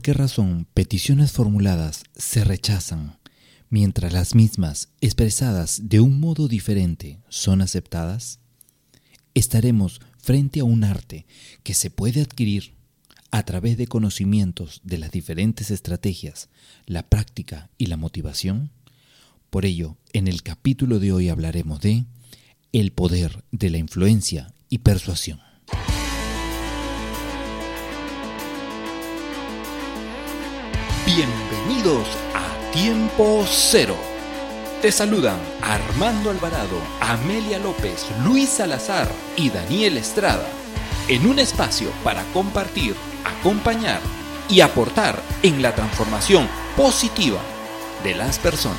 ¿Por qué razón peticiones formuladas se rechazan, mientras las mismas, expresadas de un modo diferente, son aceptadas? Estaremos frente a un arte que se puede adquirir a través de conocimientos de las diferentes estrategias, la práctica y la motivación. Por ello, en el capítulo de hoy hablaremos de el poder de la influencia y persuasión. Bienvenidos a Tiempo Cero. Te saludan Armando Alvarado, Amelia López, Luis Salazar y Daniel Estrada en un espacio para compartir, acompañar y aportar en la transformación positiva de las personas.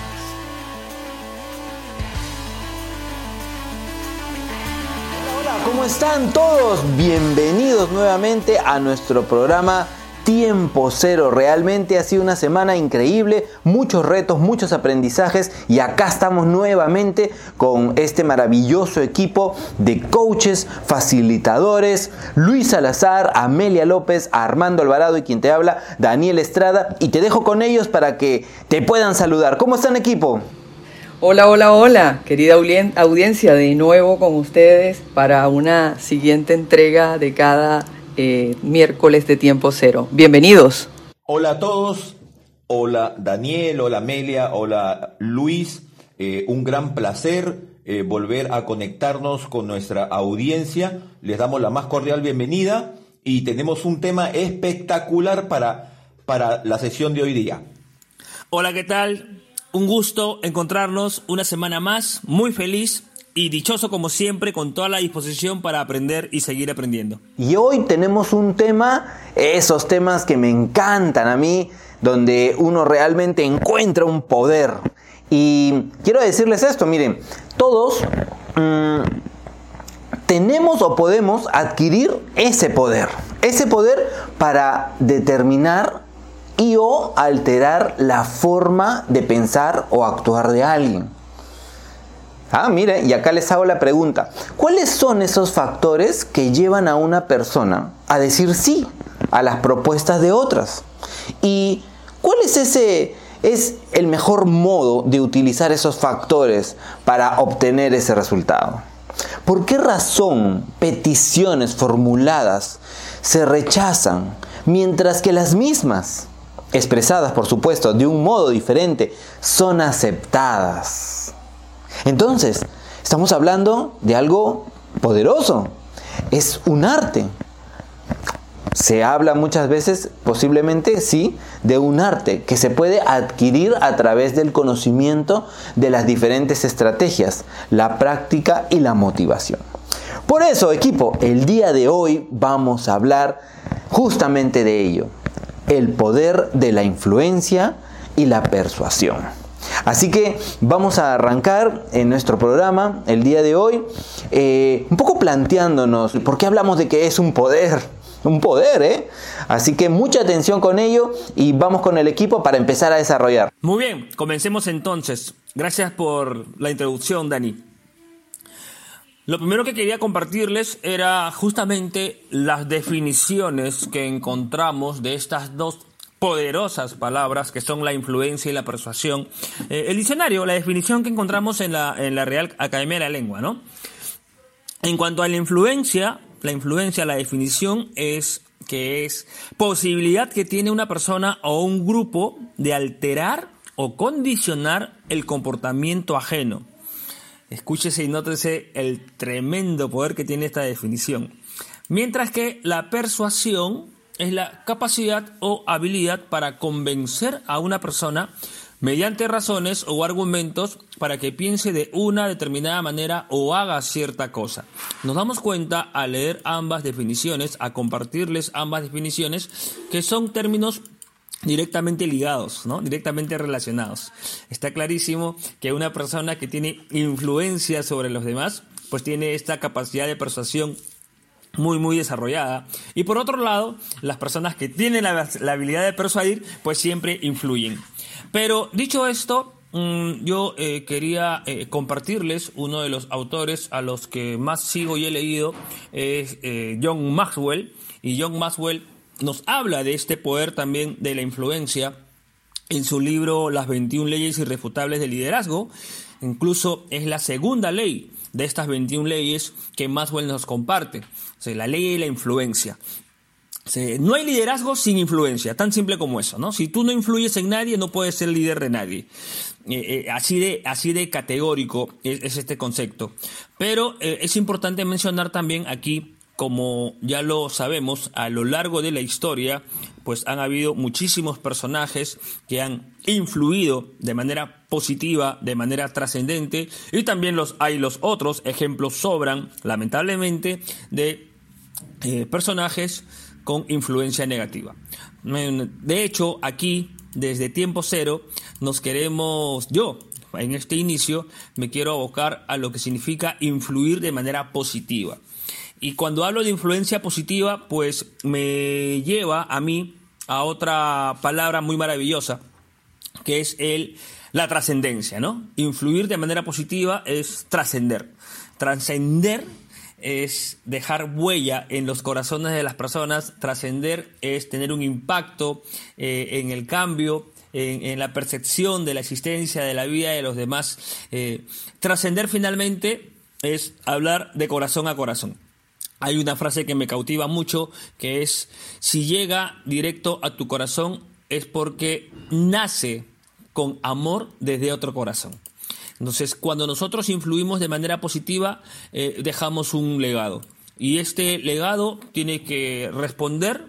Hola, ¿cómo están todos? Bienvenidos nuevamente a nuestro programa tiempo cero. Realmente ha sido una semana increíble, muchos retos, muchos aprendizajes y acá estamos nuevamente con este maravilloso equipo de coaches, facilitadores, Luis Salazar, Amelia López, Armando Alvarado y quien te habla, Daniel Estrada y te dejo con ellos para que te puedan saludar. ¿Cómo están equipo? Hola, hola, hola, querida audiencia, de nuevo con ustedes para una siguiente entrega de cada eh, miércoles de tiempo cero. Bienvenidos. Hola a todos, hola Daniel, hola Amelia, hola Luis, eh, un gran placer eh, volver a conectarnos con nuestra audiencia. Les damos la más cordial bienvenida y tenemos un tema espectacular para, para la sesión de hoy día. Hola, ¿qué tal? Un gusto encontrarnos una semana más, muy feliz y dichoso como siempre con toda la disposición para aprender y seguir aprendiendo. Y hoy tenemos un tema, esos temas que me encantan a mí, donde uno realmente encuentra un poder. Y quiero decirles esto, miren, todos mmm, tenemos o podemos adquirir ese poder, ese poder para determinar y o alterar la forma de pensar o actuar de alguien. Ah, mire, y acá les hago la pregunta. ¿Cuáles son esos factores que llevan a una persona a decir sí a las propuestas de otras? ¿Y cuál es ese es el mejor modo de utilizar esos factores para obtener ese resultado? ¿Por qué razón peticiones formuladas se rechazan mientras que las mismas, expresadas por supuesto de un modo diferente, son aceptadas? Entonces, estamos hablando de algo poderoso. Es un arte. Se habla muchas veces, posiblemente sí, de un arte que se puede adquirir a través del conocimiento de las diferentes estrategias, la práctica y la motivación. Por eso, equipo, el día de hoy vamos a hablar justamente de ello, el poder de la influencia y la persuasión. Así que vamos a arrancar en nuestro programa el día de hoy, eh, un poco planteándonos por qué hablamos de que es un poder. Un poder, ¿eh? Así que mucha atención con ello y vamos con el equipo para empezar a desarrollar. Muy bien, comencemos entonces. Gracias por la introducción, Dani. Lo primero que quería compartirles era justamente las definiciones que encontramos de estas dos poderosas palabras que son la influencia y la persuasión. Eh, el diccionario, la definición que encontramos en la, en la Real Academia de la Lengua, ¿no? En cuanto a la influencia, la influencia, la definición es que es posibilidad que tiene una persona o un grupo de alterar o condicionar el comportamiento ajeno. Escúchese y nótese el tremendo poder que tiene esta definición. Mientras que la persuasión es la capacidad o habilidad para convencer a una persona mediante razones o argumentos para que piense de una determinada manera o haga cierta cosa. Nos damos cuenta al leer ambas definiciones, a compartirles ambas definiciones, que son términos directamente ligados, ¿no? directamente relacionados. Está clarísimo que una persona que tiene influencia sobre los demás, pues tiene esta capacidad de persuasión muy muy desarrollada y por otro lado las personas que tienen la, habilidad de persuadir pues siempre influyen pero dicho esto mm, yo eh, quería eh, compartirles uno de los autores a los que más sigo y he leído es eh, John Maxwell y John Maxwell nos habla de este poder también de la influencia en su libro Las 21 leyes irrefutables del liderazgo. Incluso es la segunda ley de estas 21 leyes que Maxwell nos comparte. La ley de la influencia. no hay liderazgo sin influencia, tan simple como eso, ¿no? Si tú no influyes en nadie, no puedes ser líder de nadie. Eh, eh, así, de, así de categórico es, este concepto. Pero eh, es importante mencionar también aquí como ya lo sabemos, a lo largo de la historia, pues han habido muchísimos personajes que han influido de manera positiva, de manera trascendente, y también los hay los otros ejemplos sobran, lamentablemente, de eh, personajes con influencia negativa. De hecho, aquí, desde tiempo cero, nos queremos, yo, en este inicio, me quiero abocar a lo que significa influir de manera positiva. Y cuando hablo de influencia positiva, pues me lleva a mí a otra palabra muy maravillosa, que es el, la trascendencia, ¿no? Influir de manera positiva es trascender. Trascender es dejar huella en los corazones de las personas, trascender es tener un impacto eh, en el cambio, en, la percepción de la existencia, de la vida de los demás. Eh, trascender finalmente es hablar de corazón a corazón. Hay una frase que me cautiva mucho que es, si llega directo a tu corazón es porque nace con amor desde otro corazón. Entonces, cuando nosotros influimos de manera positiva, eh, dejamos un legado. Y este legado tiene que responder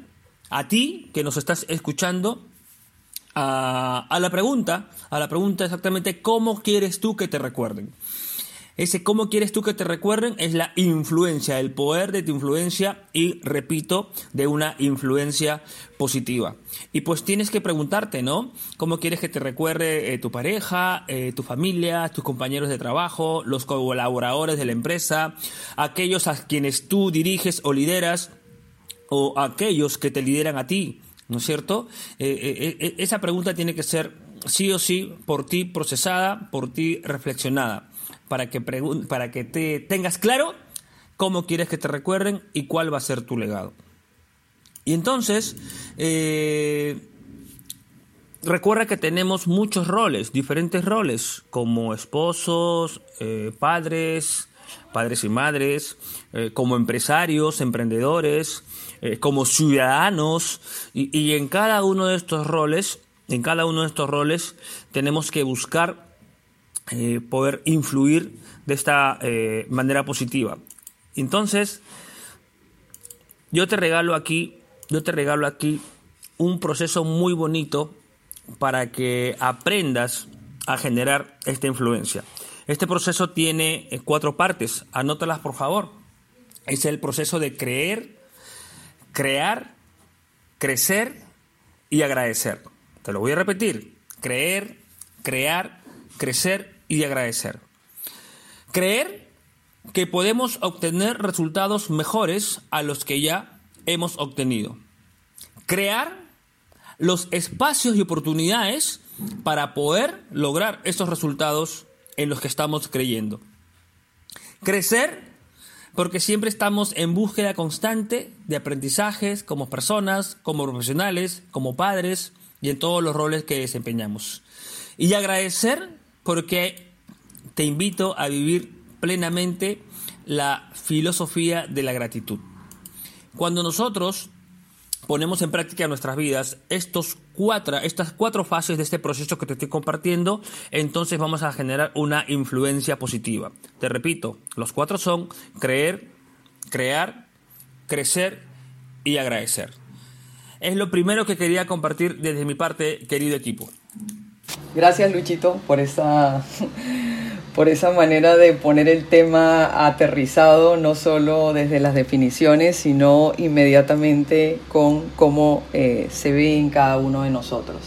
a ti que nos estás escuchando a, a la pregunta, a la pregunta exactamente cómo quieres tú que te recuerden. Ese cómo quieres tú que te recuerden es la influencia, el poder de tu influencia y, repito, de una influencia positiva. Y pues tienes que preguntarte, ¿no? ¿Cómo quieres que te recuerde eh, tu pareja, eh, tu familia, tus compañeros de trabajo, los colaboradores de la empresa, aquellos a quienes tú diriges o lideras o aquellos que te lideran a ti? ¿No es cierto? Eh, esa pregunta tiene que ser sí o sí por ti procesada, por ti reflexionada para que, para que te tengas claro cómo quieres que te recuerden y cuál va a ser tu legado. Y entonces, eh, recuerda que tenemos muchos roles, diferentes roles, como esposos, eh, padres, padres y madres, eh, como empresarios, emprendedores, como ciudadanos, y, y en cada uno de estos roles, en cada uno de estos roles tenemos que buscar eh, poder influir de esta eh, manera positiva. Entonces, yo te regalo aquí, yo te regalo aquí un proceso muy bonito para que aprendas a generar esta influencia. Este proceso tiene eh, cuatro partes, anótalas por favor. Es el proceso de creer, crear, crecer y agradecer. Te lo voy a repetir. Creer, crear, crecer y agradecer. Creer que podemos obtener resultados mejores a los que ya hemos obtenido. Crear los espacios y oportunidades para poder lograr esos resultados en los que estamos creyendo. Crecer porque siempre estamos en búsqueda constante de aprendizajes como personas, como profesionales, como padres y en todos los roles que desempeñamos. Y agradecer porque te invito a vivir plenamente la filosofía de la gratitud. Cuando nosotros ponemos en práctica en nuestras vidas estos cuatro, estas cuatro fases de este proceso que te estoy compartiendo, entonces vamos a generar una influencia positiva. Te repito, los cuatro son creer, crear, crecer y agradecer. Es lo primero que quería compartir desde mi parte, querido equipo. Gracias Luchito por esa, por esa manera de poner el tema aterrizado, no solo desde las definiciones, sino inmediatamente con cómo eh, se ve en cada uno de nosotros.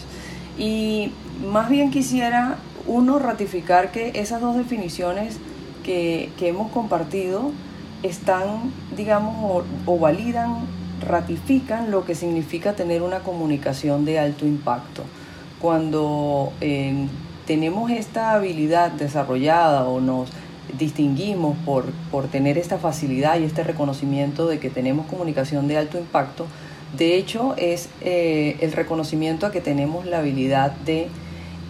Y más bien quisiera uno ratificar que esas dos definiciones que, hemos compartido están, digamos, o validan, ratifican lo que significa tener una comunicación de alto impacto cuando eh, tenemos esta habilidad desarrollada o nos distinguimos por, por tener esta facilidad y este reconocimiento de que tenemos comunicación de alto impacto, De hecho, es eh, el reconocimiento a que tenemos la habilidad de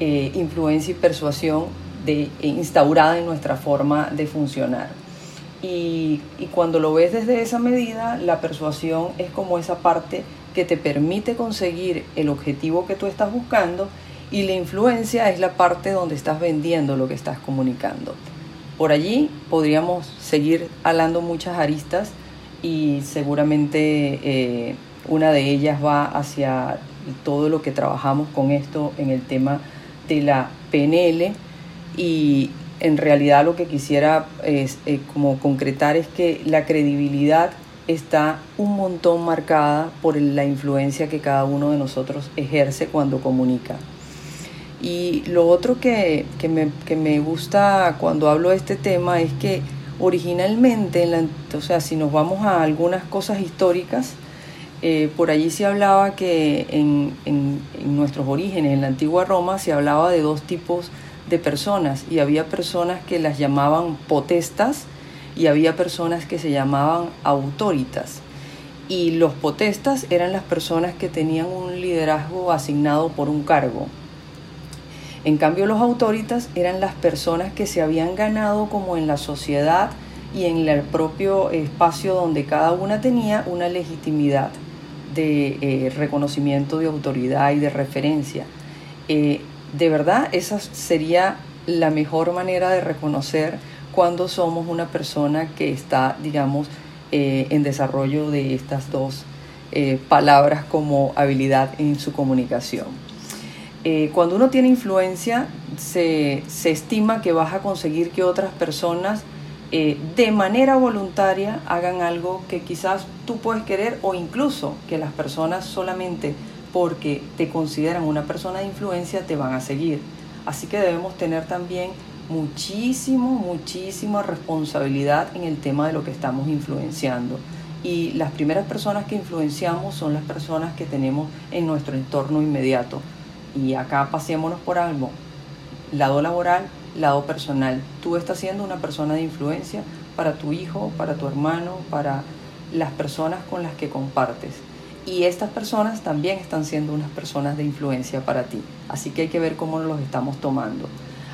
eh, influencia y persuasión de, instaurada en nuestra forma de funcionar. Y, y cuando lo ves desde esa medida, la persuasión es como esa parte que te permite conseguir el objetivo que tú estás buscando y la influencia es la parte donde estás vendiendo lo que estás comunicando. Por allí podríamos seguir hablando muchas aristas y seguramente eh, una de ellas va hacia todo lo que trabajamos con esto en el tema de la PNL y en realidad lo que quisiera es, eh, como concretar es que la credibilidad está un montón marcada por la influencia que cada uno de nosotros ejerce cuando comunica. Y lo otro que, me, gusta cuando hablo de este tema es que originalmente, o sea, si nos vamos a algunas cosas históricas, eh, por allí se hablaba que en, en, nuestros orígenes, en la antigua Roma, se hablaba de dos tipos de personas y había personas que las llamaban potestas y había personas que se llamaban autoritas. Y los potestas eran las personas que tenían un liderazgo asignado por un cargo. En cambio, los autoritas eran las personas que se habían ganado como en la sociedad y en el propio espacio donde cada una tenía una legitimidad de eh, reconocimiento de autoridad y de referencia. Eh, de verdad, esa sería la mejor manera de reconocer cuando somos una persona que está, digamos, eh, en desarrollo de estas dos eh, palabras como habilidad en su comunicación. Eh, cuando uno tiene influencia, se, se, estima que vas a conseguir que otras personas de manera voluntaria hagan algo que quizás tú puedes querer o incluso que las personas solamente porque te consideran una persona de influencia te van a seguir. Así que debemos tener también muchísimo, muchísima responsabilidad en el tema de lo que estamos influenciando. Y las primeras personas que influenciamos son las personas que tenemos en nuestro entorno inmediato. Y acá pasémonos por algo. Lado laboral, lado personal. Tú estás siendo una persona de influencia para tu hijo, para tu hermano, para las personas con las que compartes. Y estas personas también están siendo unas personas de influencia para ti. Así que hay que ver cómo los estamos tomando.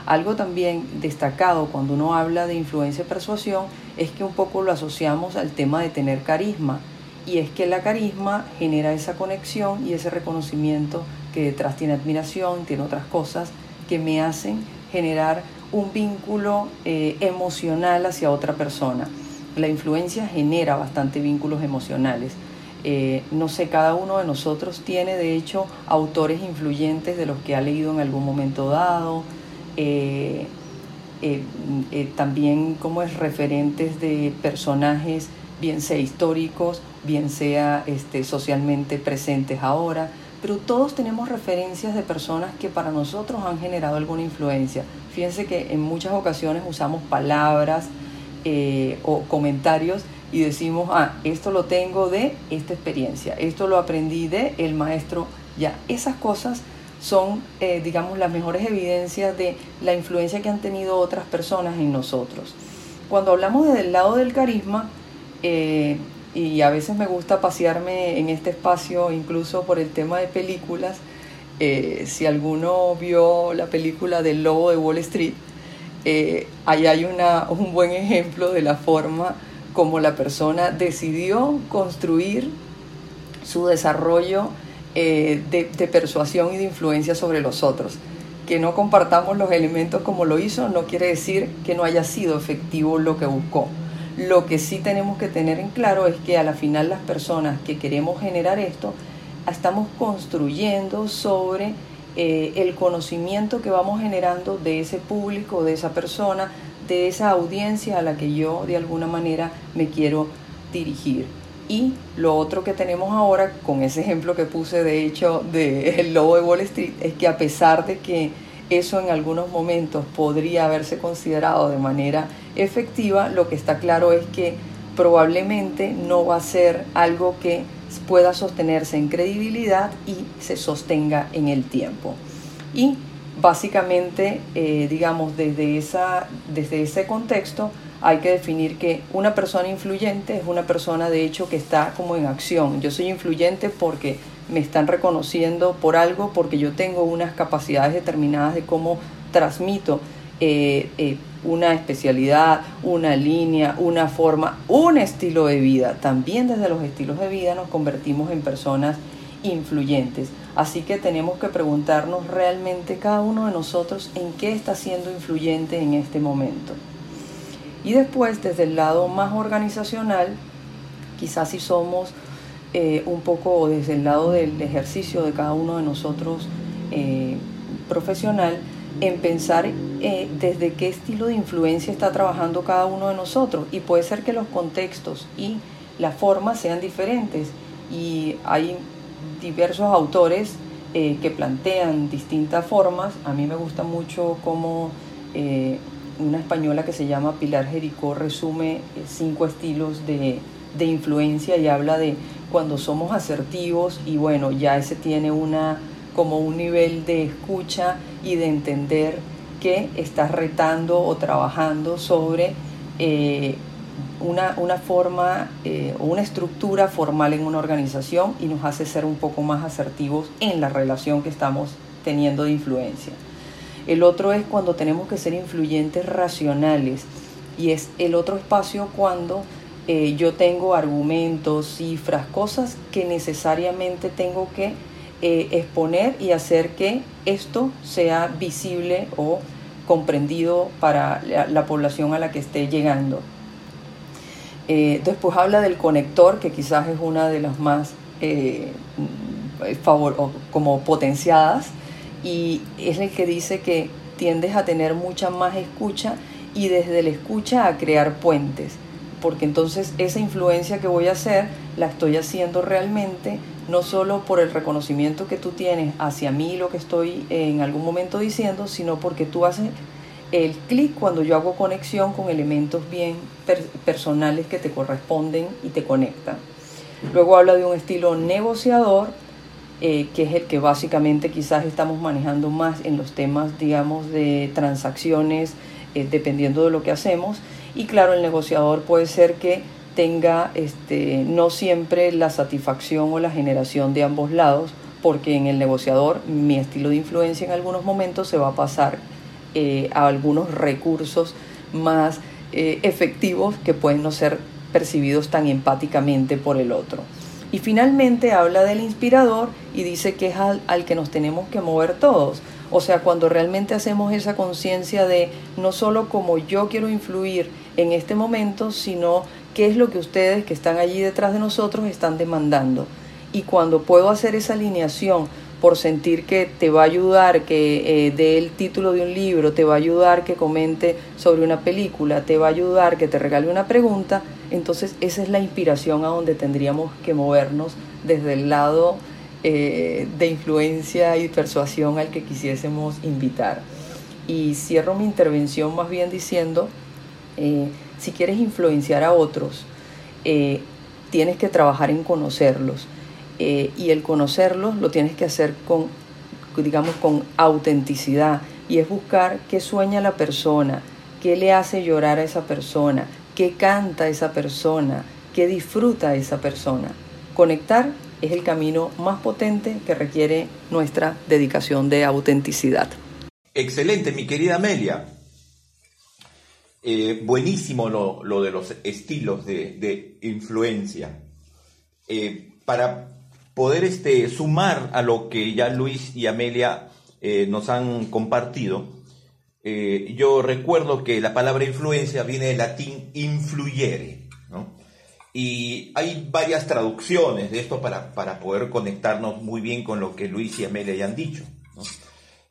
Algo también destacado cuando uno habla de influencia y persuasión es que un poco lo asociamos al tema de tener carisma y es que la carisma genera esa conexión y ese reconocimiento que detrás tiene admiración, tiene otras cosas que me hacen generar un vínculo eh, emocional hacia otra persona. La influencia genera bastante vínculos emocionales. Eh, no sé, cada uno de nosotros tiene de hecho autores influyentes de los que ha leído en algún momento dado, eh, eh, eh, también como es referentes de personajes, bien sea históricos, bien sea este, socialmente presentes ahora, pero todos tenemos referencias de personas que para nosotros han generado alguna influencia. Fíjense que en muchas ocasiones usamos palabras o comentarios y decimos, ah, esto lo tengo de esta experiencia, esto lo aprendí de el maestro, ya, esas cosas son, eh, digamos, las mejores evidencias de la influencia que han tenido otras personas en nosotros. Cuando hablamos desde el lado del carisma, eh, y a veces me gusta pasearme en este espacio incluso por el tema de películas, eh, si alguno vio la película del Lobo de Wall Street, ahí hay una, un buen ejemplo de la forma como la persona decidió construir su desarrollo eh, de, persuasión y de influencia sobre los otros. Que no compartamos los elementos como lo hizo no quiere decir que no haya sido efectivo lo que buscó. Lo que sí tenemos que tener en claro es que a la final las personas que queremos generar esto, estamos construyendo sobre eh, el conocimiento que vamos generando de ese público, de esa persona, de esa audiencia a la que yo de alguna manera me quiero dirigir. Y lo otro que tenemos ahora, con ese ejemplo que puse de hecho del lobo de Wall Street, es que a pesar de que eso en algunos momentos podría haberse considerado de manera efectiva, lo que está claro es que probablemente no va a ser algo que pueda sostenerse en credibilidad y se sostenga en el tiempo. Y básicamente, eh, digamos, desde, esa, desde ese contexto, hay que definir que una persona influyente es una persona de hecho que está como en acción. Yo soy influyente porque me están reconociendo por algo, porque yo tengo unas capacidades determinadas de cómo transmito eh, eh, una especialidad, una línea, una forma, un estilo de vida. También desde los estilos de vida nos convertimos en personas influyentes. Así que tenemos que preguntarnos realmente cada uno de nosotros en qué está siendo influyente en este momento. Y después, desde el lado más organizacional, quizás si somos eh, un poco desde el lado del ejercicio de cada uno de nosotros eh, profesional, en pensar eh, desde qué estilo de influencia está trabajando cada uno de nosotros. Y puede ser que los contextos y las formas sean diferentes. Y hay diversos autores que plantean distintas formas. A mí me gusta mucho cómo una española que se llama Pilar Jericó resume eh, cinco estilos de, de influencia y habla de cuando somos asertivos y bueno, ya ese tiene una como un nivel de escucha y de entender que estás retando o trabajando sobre eh, una, una, forma eh, o una estructura formal en una organización y nos hace ser un poco más asertivos en la relación que estamos teniendo de influencia. El otro es cuando tenemos que ser influyentes racionales y es el otro espacio cuando eh, yo tengo argumentos, cifras, cosas que necesariamente tengo que eh, exponer y hacer que esto sea visible o comprendido para la, población a la que esté llegando. Eh, después habla del conector, que quizás es una de las más favor, como potenciadas, y es el que dice que tiendes a tener mucha más escucha y desde la escucha a crear puentes, porque entonces esa influencia que voy a hacer la estoy haciendo realmente no solo por el reconocimiento que tú tienes hacia mí lo que estoy en algún momento diciendo, sino porque tú haces el clic cuando yo hago conexión con elementos bien personales que te corresponden y te conectan. Luego habla de un estilo negociador, eh, que es el que básicamente quizás estamos manejando más en los temas, digamos, de transacciones, eh, dependiendo de lo que hacemos. Y claro, el negociador puede ser que tenga este, no siempre la satisfacción o la generación de ambos lados, porque en el negociador mi estilo de influencia en algunos momentos se va a pasar eh, a algunos recursos más efectivos que pueden no ser percibidos tan empáticamente por el otro. Y finalmente habla del inspirador y dice que es al, que nos tenemos que mover todos. O sea, cuando realmente hacemos esa conciencia de no solo cómo yo quiero influir en este momento, sino qué es lo que ustedes que están allí detrás de nosotros están demandando. Y cuando puedo hacer esa alineación por sentir que te va a ayudar que eh, dé el título de un libro, te va a ayudar que comente sobre una película, te va a ayudar que te regale una pregunta, entonces esa es la inspiración a donde tendríamos que movernos desde el lado eh, de influencia y persuasión al que quisiésemos invitar. Y cierro mi intervención más bien diciendo, eh, si quieres influenciar a otros, eh, tienes que trabajar en conocerlos. y el conocerlos lo tienes que hacer con, digamos, con autenticidad. Y es buscar qué sueña la persona, qué le hace llorar a esa persona, qué canta esa persona, qué disfruta esa persona. Conectar es el camino más potente que requiere nuestra dedicación de autenticidad. Excelente, mi querida Amelia. Eh, buenísimo lo, de los estilos de, influencia. Eh, para poder este, sumar a lo que ya Luis y Amelia eh, nos han compartido, eh, yo recuerdo que la palabra influencia viene del latín influyere, Y hay varias traducciones de esto para, poder conectarnos muy bien con lo que Luis y Amelia hayan dicho.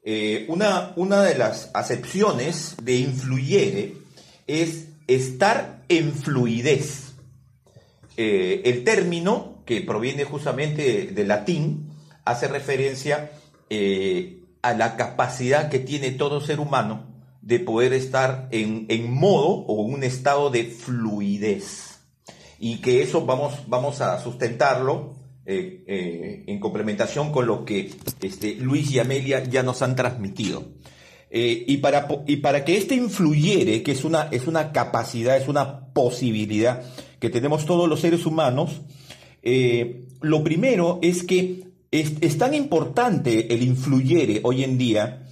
Eh, una, una de las acepciones de influyere es estar en fluidez. Eh, el término, que proviene justamente del latín, hace referencia a la capacidad que tiene todo ser humano de poder estar en, modo o un estado de fluidez. Y que eso vamos, vamos a sustentarlo eh, eh, en complementación con lo que este, Luis y Amelia ya nos han transmitido. Eh, y, para, y para que éste influyere, que es una, es una capacidad, es una posibilidad que tenemos todos los seres humanos, lo primero es que es, tan importante el influyere hoy en día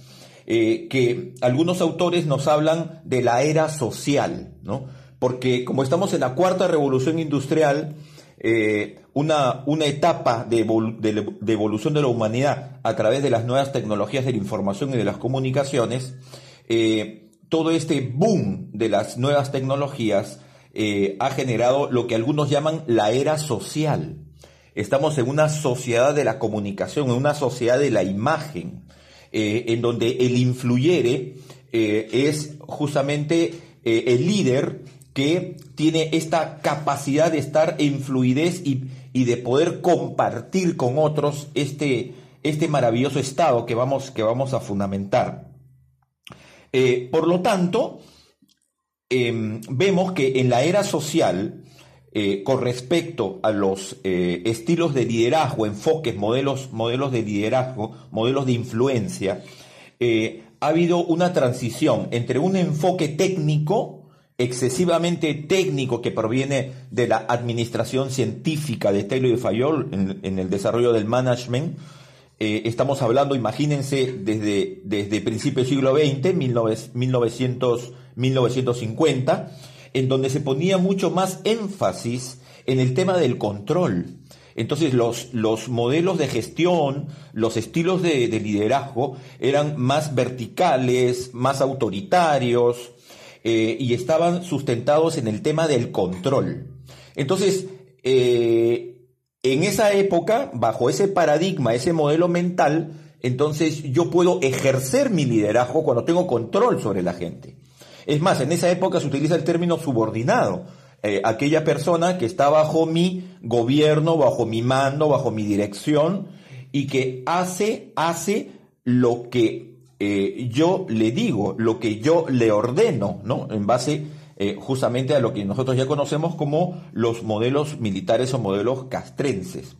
eh, que algunos autores nos hablan de la era social, ¿no? Porque como estamos en la cuarta revolución industrial, eh, una, una, etapa de, evolución de la humanidad a través de las nuevas tecnologías de la información y de las comunicaciones, eh, todo este boom de las nuevas tecnologías ha generado lo que algunos llaman la era social. Estamos en una sociedad de la comunicación, en una sociedad de la imagen, eh, en donde el influyere eh, es justamente eh, el líder que tiene esta capacidad de estar en fluidez y, de poder compartir con otros este, este maravilloso estado que vamos, que vamos a fundamentar. por lo tanto, em, vemos que en la era social, eh, con respecto a los eh, estilos de liderazgo, enfoques, modelos, modelos de liderazgo, modelos de influencia, eh, ha habido una transición entre un enfoque técnico, excesivamente técnico, que proviene de la administración científica de Taylor y Fayol en, el desarrollo del management. estamos hablando, imagínense, desde, desde principios del siglo XX, 1900, 1950 en donde se ponía mucho más énfasis en el tema del control. Entonces los, los modelos de gestión, los estilos de, liderazgo eran más verticales, más autoritarios eh, y estaban sustentados en el tema del control. Entonces, eh, en esa época, bajo ese paradigma, ese modelo mental, entonces yo puedo ejercer mi liderazgo cuando tengo control sobre la gente. Es más, en esa época se utiliza el término subordinado. Eh, aquella persona que está bajo mi gobierno, bajo mi mando, bajo mi dirección y que hace, hace lo que eh, yo le digo, lo que yo le ordeno, ¿no? En base eh, justamente a lo que nosotros ya conocemos como los modelos militares o modelos castrenses.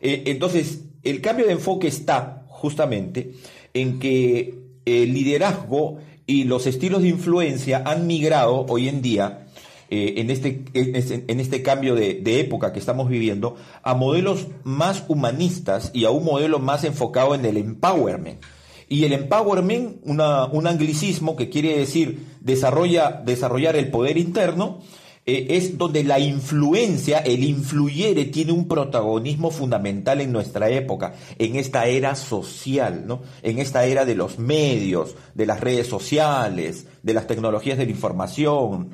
entonces, el cambio de enfoque está justamente en que el liderazgo y los estilos de influencia han migrado hoy en día, eh, en, este, en, este, cambio de, época que estamos viviendo, a modelos más humanistas y a un modelo más enfocado en el empowerment. Y el empowerment, un anglicismo que quiere decir desarrolla, desarrollar el poder interno, eh, es donde la influencia, el influyere, tiene un protagonismo fundamental en nuestra época, en esta era social, ¿no? En esta era de los medios, de las redes sociales, de las tecnologías de la información.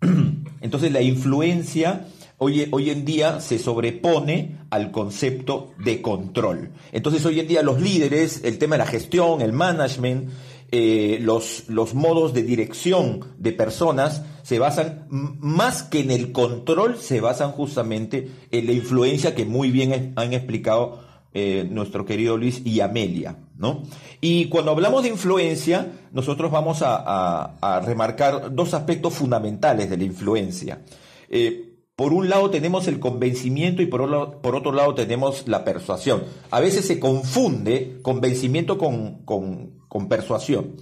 Entonces la influencia hoy, hoy en día se sobrepone al concepto de control. Entonces hoy en día los líderes, el tema de la gestión, el management, eh, los, los modos de dirección de personas se basan más que en el control, se basan justamente en la influencia que muy bien han explicado eh, nuestro querido Luis y Amelia. ¿no? Y cuando hablamos de influencia, nosotros vamos a, remarcar dos aspectos fundamentales de la influencia. Eh, por un lado tenemos el convencimiento y por, por, otro lado tenemos la persuasión. A veces se confunde convencimiento con, con persuasión.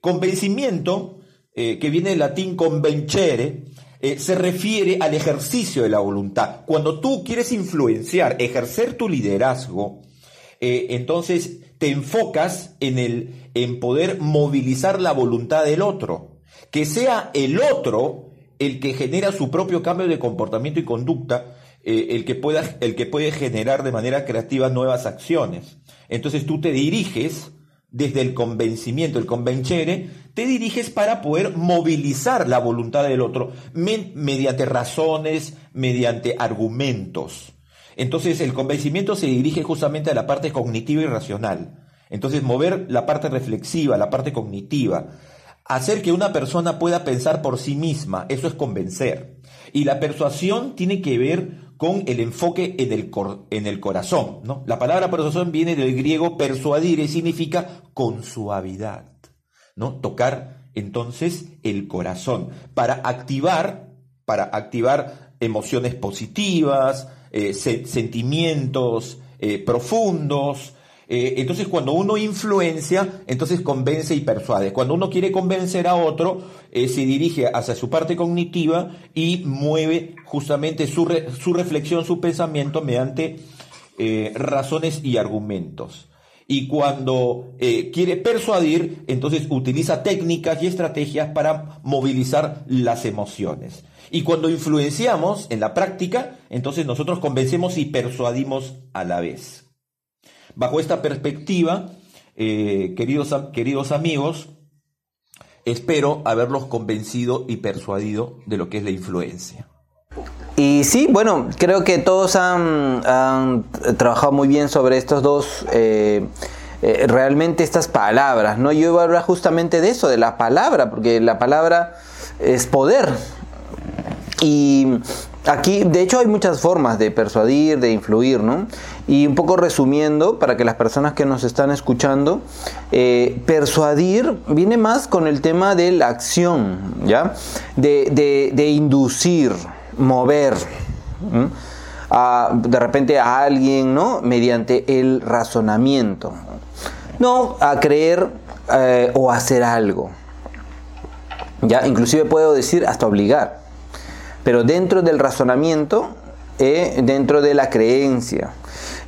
Convencimiento, eh, que viene del latín convencere, eh, se refiere al ejercicio de la voluntad. Cuando tú quieres influenciar, ejercer tu liderazgo, eh, entonces te enfocas en, el, en poder movilizar la voluntad del otro. Que sea el otro el que genera su propio cambio de comportamiento y conducta, el, que pueda, el que puede generar de manera creativa nuevas acciones. Entonces tú te diriges desde el convencimiento, el convencere, te diriges para poder movilizar la voluntad del otro mediante razones, mediante argumentos. Entonces el convencimiento se dirige justamente a la parte cognitiva y racional. Entonces mover la parte reflexiva, la parte cognitiva, hacer que una persona pueda pensar por sí misma, eso es convencer. Y la persuasión tiene que ver con el enfoque en el, en el corazón. ¿no? La palabra persuasión viene del griego persuadir y significa con suavidad. ¿no? Tocar entonces el corazón para activar, para activar emociones positivas, eh, sentimientos eh, profundos. Eh, entonces cuando uno influencia, entonces convence y persuade. Cuando uno quiere convencer a otro, eh, se dirige hacia su parte cognitiva y mueve justamente su, reflexión, su pensamiento mediante eh, razones y argumentos. Y cuando quiere persuadir, entonces utiliza técnicas y estrategias para movilizar las emociones. Y cuando influenciamos en la práctica, entonces nosotros convencemos y persuadimos a la vez. Bajo esta perspectiva, eh, queridos, queridos amigos, espero haberlos convencido y persuadido de lo que es la influencia. Y sí, bueno, creo que todos han, trabajado muy bien sobre estos dos, eh, eh, realmente estas palabras, ¿no? Yo iba a hablar justamente de eso, de la palabra, porque la palabra es poder. Y aquí, de hecho, hay muchas formas de persuadir, de influir, ¿no? Y un poco resumiendo, para que las personas que nos están escuchando, eh, persuadir viene más con el tema de la acción, ¿ya? De, inducir, mover. de repente a alguien, ¿no? Mediante el razonamiento. No a creer eh, o hacer algo. ¿Ya? Inclusive puedo decir hasta obligar. Pero dentro del razonamiento, eh, dentro de la creencia.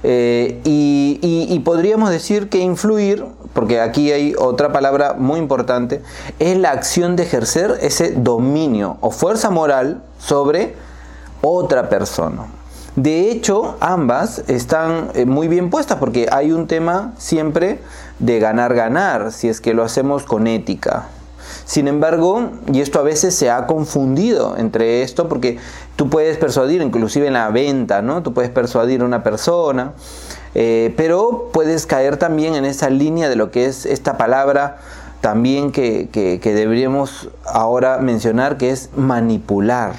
Eh, y, podríamos decir que influir, porque aquí hay otra palabra muy importante, es la acción de ejercer ese dominio o fuerza moral sobre otra persona. De hecho, ambas están eh, muy bien puestas porque hay un tema siempre de ganar-ganar, si es que lo hacemos con ética. Sin embargo, y esto a veces se ha confundido entre esto porque tú puedes persuadir, inclusive en la venta, ¿no? Tú puedes persuadir a una persona, eh, pero puedes caer también en esa línea de lo que es esta palabra también que, que deberíamos ahora mencionar, que es manipular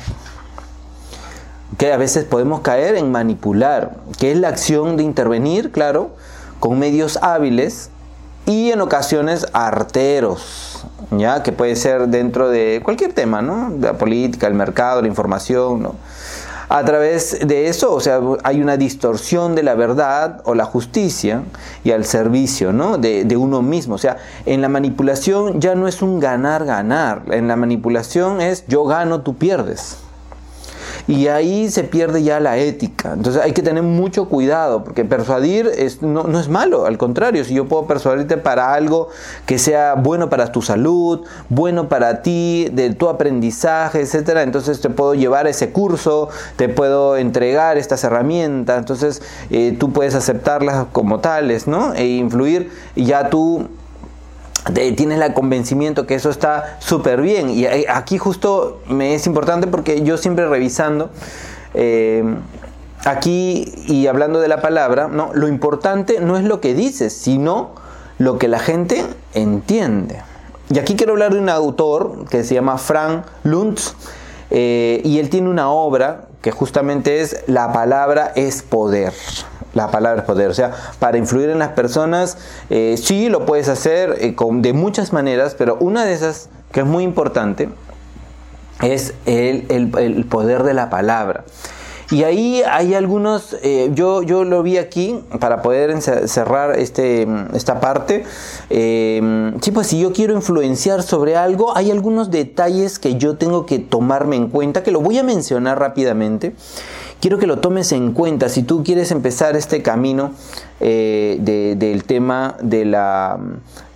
que a veces podemos caer en manipular, que es la acción de intervenir, claro, con medios hábiles y en ocasiones arteros ya que puede ser dentro de cualquier tema, ¿no? La política, el mercado, la información, ¿no? A través de eso, o sea, hay una distorsión de la verdad o la justicia y al servicio, ¿no? De, de uno mismo. O sea, en la manipulación ya no es un ganar-ganar. En la manipulación es yo gano, tú pierdes y ahí se pierde ya la ética. Entonces hay que tener mucho cuidado, porque persuadir es, no, no, es malo, al contrario, si yo puedo persuadirte para algo que sea bueno para tu salud, bueno para ti, de tu aprendizaje, etcétera, entonces te puedo llevar ese curso, te puedo entregar estas herramientas, entonces eh, tú puedes aceptarlas como tales, ¿no? E influir y ya tú tienes el convencimiento que eso está súper bien. Y aquí justo me es importante porque yo siempre revisando, eh, aquí y hablando de la palabra, ¿no? lo importante no es lo que dices, sino lo que la gente entiende. Y aquí quiero hablar de un autor que se llama Frank Luntz, eh, y él tiene una obra que justamente es La palabra es poder. La palabra es poder. O sea, para influir en las personas, eh, sí lo puedes hacer eh, de muchas maneras, pero una de esas que es muy importante es el poder de la palabra. Y ahí hay algunos, eh, yo, yo lo vi aquí para poder cerrar este, esta parte. Eh, sí, pues si yo quiero influenciar sobre algo, hay algunos detalles que yo tengo que tomarme en cuenta, que lo voy a mencionar rápidamente quiero que lo tomes en cuenta si tú quieres empezar este camino eh, del tema de la,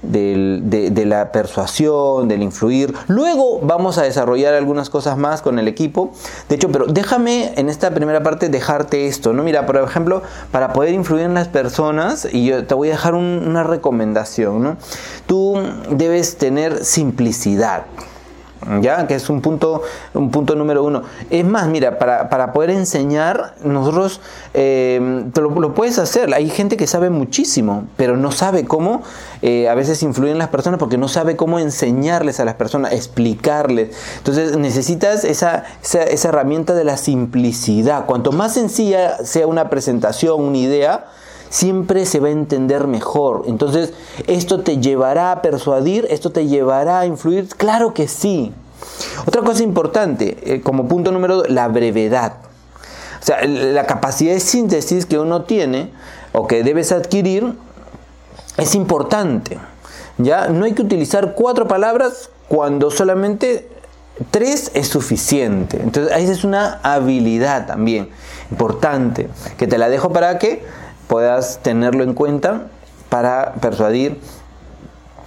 de, la persuasión, del influir. Luego vamos a desarrollar algunas cosas más con el equipo. De hecho, pero déjame en esta primera parte dejarte esto, ¿no? Mira, por ejemplo, para poder influir en las personas, y yo te voy a dejar una recomendación, ¿no? Tú debes tener simplicidad. ¿Ya? Que es un punto, un punto número uno. Es más, mira, para, poder enseñar, nosotros eh, lo, puedes hacer. Hay gente que sabe muchísimo, pero no sabe cómo eh, a veces influir en las personas porque no sabe cómo enseñarles a las personas, explicarles. Entonces necesitas esa, esa, esa herramienta de la simplicidad. Cuanto más sencilla sea una presentación, una idea, siempre se va a entender mejor. Entonces, ¿esto te llevará a persuadir? ¿Esto te llevará a influir? Claro que sí. Otra cosa importante, eh, como punto número dos, la brevedad. O sea, la capacidad de síntesis que uno tiene o que debes adquirir es importante. ¿ya? No hay que utilizar cuatro palabras cuando solamente tres es suficiente. Entonces, esa es una habilidad también importante, que te la dejo para que puedas tenerlo en cuenta para persuadir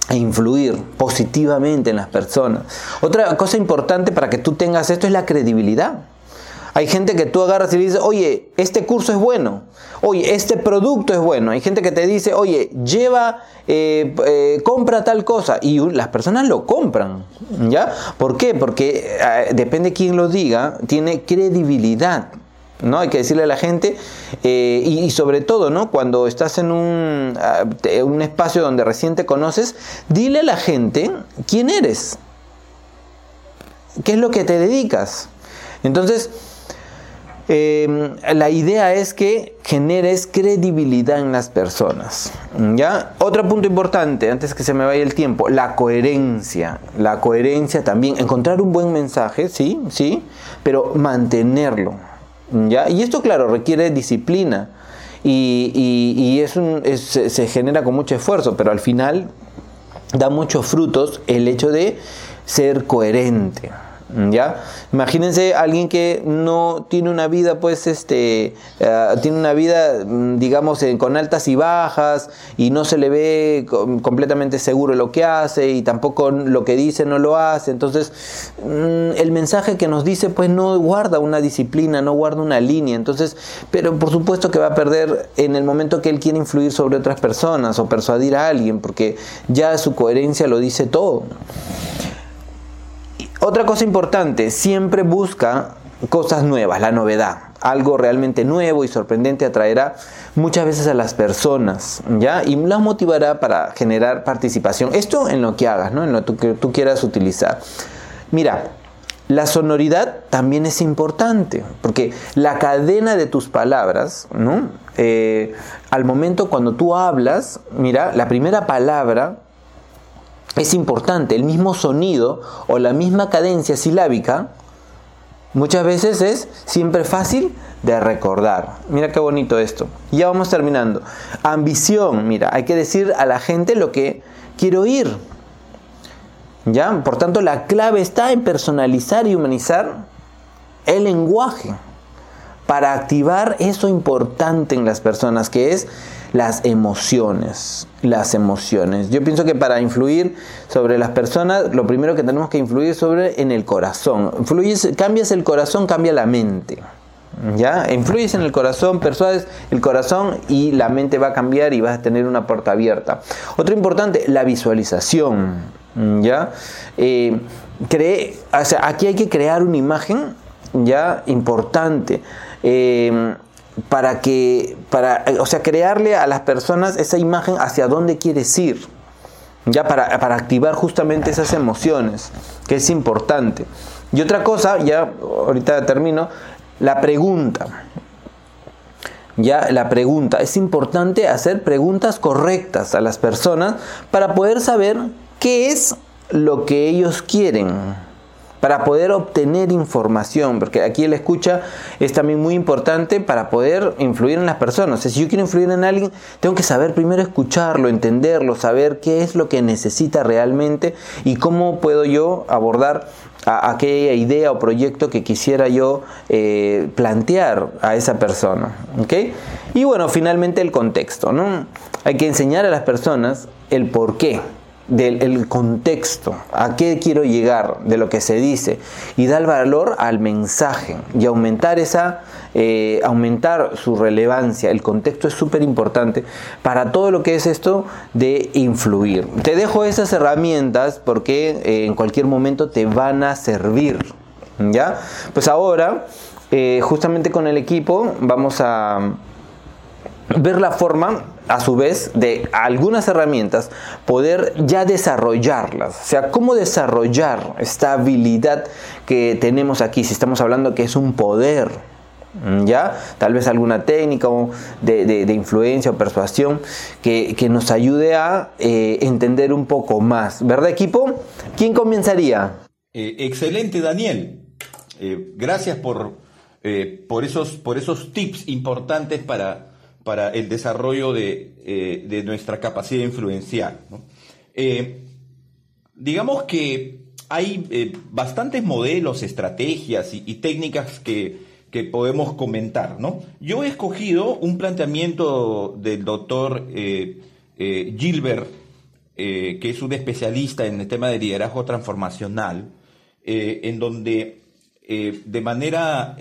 e influir positivamente en las personas. Otra cosa importante para que tú tengas esto es la credibilidad. Hay gente que tú agarras y le dices, oye, este curso es bueno, oye, este producto es bueno. Hay gente que te dice, oye, lleva, eh, eh, compra tal cosa. Y las personas lo compran, ¿ya? ¿Por qué? Porque eh, depende quién lo diga, tiene credibilidad. ¿No? Hay que decirle a la gente, y, sobre todo, ¿no? Cuando estás en un, un espacio donde recién te conoces, dile a la gente quién eres, qué es lo que te dedicas. Entonces, Em, la idea es que generes credibilidad en las personas. ¿ya? Otro punto importante, antes que se me vaya el tiempo, la coherencia. La coherencia también, encontrar un buen mensaje, sí, sí, pero mantenerlo. ¿Ya? Y esto, claro, requiere disciplina y, es se genera con mucho esfuerzo, pero al final da muchos frutos el hecho de ser coherente. ¿Ya? Imagínense alguien que no tiene una vida, pues, este, eh, tiene una vida, mm, digamos, con altas y bajas y no se le ve completamente seguro lo que hace y tampoco lo que dice no lo hace. Entonces, mm, el mensaje que nos dice, pues, no guarda una disciplina, no guarda una línea. Entonces, pero por supuesto que va a perder en el momento que él quiere influir sobre otras personas o persuadir a alguien, porque ya su coherencia lo dice todo. Otra cosa importante, siempre busca cosas nuevas, la novedad. Algo realmente nuevo y sorprendente atraerá muchas veces a las personas, ¿ya? Y las motivará para generar participación. Esto en lo que hagas, ¿no? En lo que tú quieras utilizar. Mira, la sonoridad también es importante, porque la cadena de tus palabras, ¿no? Eh, al momento cuando tú hablas, mira, la primera palabra es importante, el mismo sonido o la misma cadencia silábica muchas veces es siempre fácil de recordar. Mira qué bonito esto. Ya vamos terminando. Ambición, mira, hay que decir a la gente lo que quiero oír. ¿Ya? Por tanto, la clave está en personalizar y humanizar el lenguaje para activar eso importante en las personas, que es las emociones. Las emociones. Yo pienso que para influir sobre las personas, lo primero que tenemos que influir sobre en el corazón. Influyes, cambias el corazón, cambia la mente. ¿Ya? Influyes en el corazón, persuades el corazón y la mente va a cambiar y vas a tener una puerta abierta. Otro importante, la visualización. ¿Ya? Eh, cree, aquí hay que crear una imagen ya importante. Eh, para que, para, o sea, crearle a las personas esa imagen hacia dónde quieres ir, ya para, para activar justamente esas emociones, que es importante. Y otra cosa, ya ahorita termino, la pregunta. Ya la pregunta, es importante hacer preguntas correctas a las personas para poder saber qué es lo que ellos quieren para poder obtener información, porque aquí la escucha es también muy importante para poder influir en las personas. si yo quiero influir en alguien, tengo que saber primero escucharlo, entenderlo, saber qué es lo que necesita realmente y cómo puedo yo abordar aquella idea o proyecto que quisiera yo eh, plantear a esa persona. Y bueno, finalmente el contexto. ¿no? Hay que enseñar a las personas el por qué del contexto, a qué quiero llegar, de lo que se dice, y dar valor al mensaje y aumentar esa, eh, aumentar su relevancia. El contexto es súper importante para todo lo que es esto de influir. Te dejo esas herramientas porque eh, en cualquier momento te van a servir. ¿Ya? Pues ahora, eh, justamente con el equipo, vamos a ver la forma a su vez de algunas herramientas poder ya desarrollarlas. O sea, cómo desarrollar esta habilidad que tenemos aquí, si estamos hablando que es un poder. ¿Ya? Tal vez alguna técnica de, influencia o persuasión que, nos ayude a eh, entender un poco más. ¿Verdad, equipo? ¿Quién comenzaría? Eh, excelente, Daniel. Eh, gracias por, por, esos, por esos tips importantes para para el desarrollo de, eh, de nuestra capacidad de influenciar. Eh, digamos que hay eh, bastantes modelos, estrategias y, técnicas que, que, podemos comentar. ¿no? Yo he escogido un planteamiento del doctor Gilbert, que es un especialista en el tema de liderazgo transformacional, en donde de manera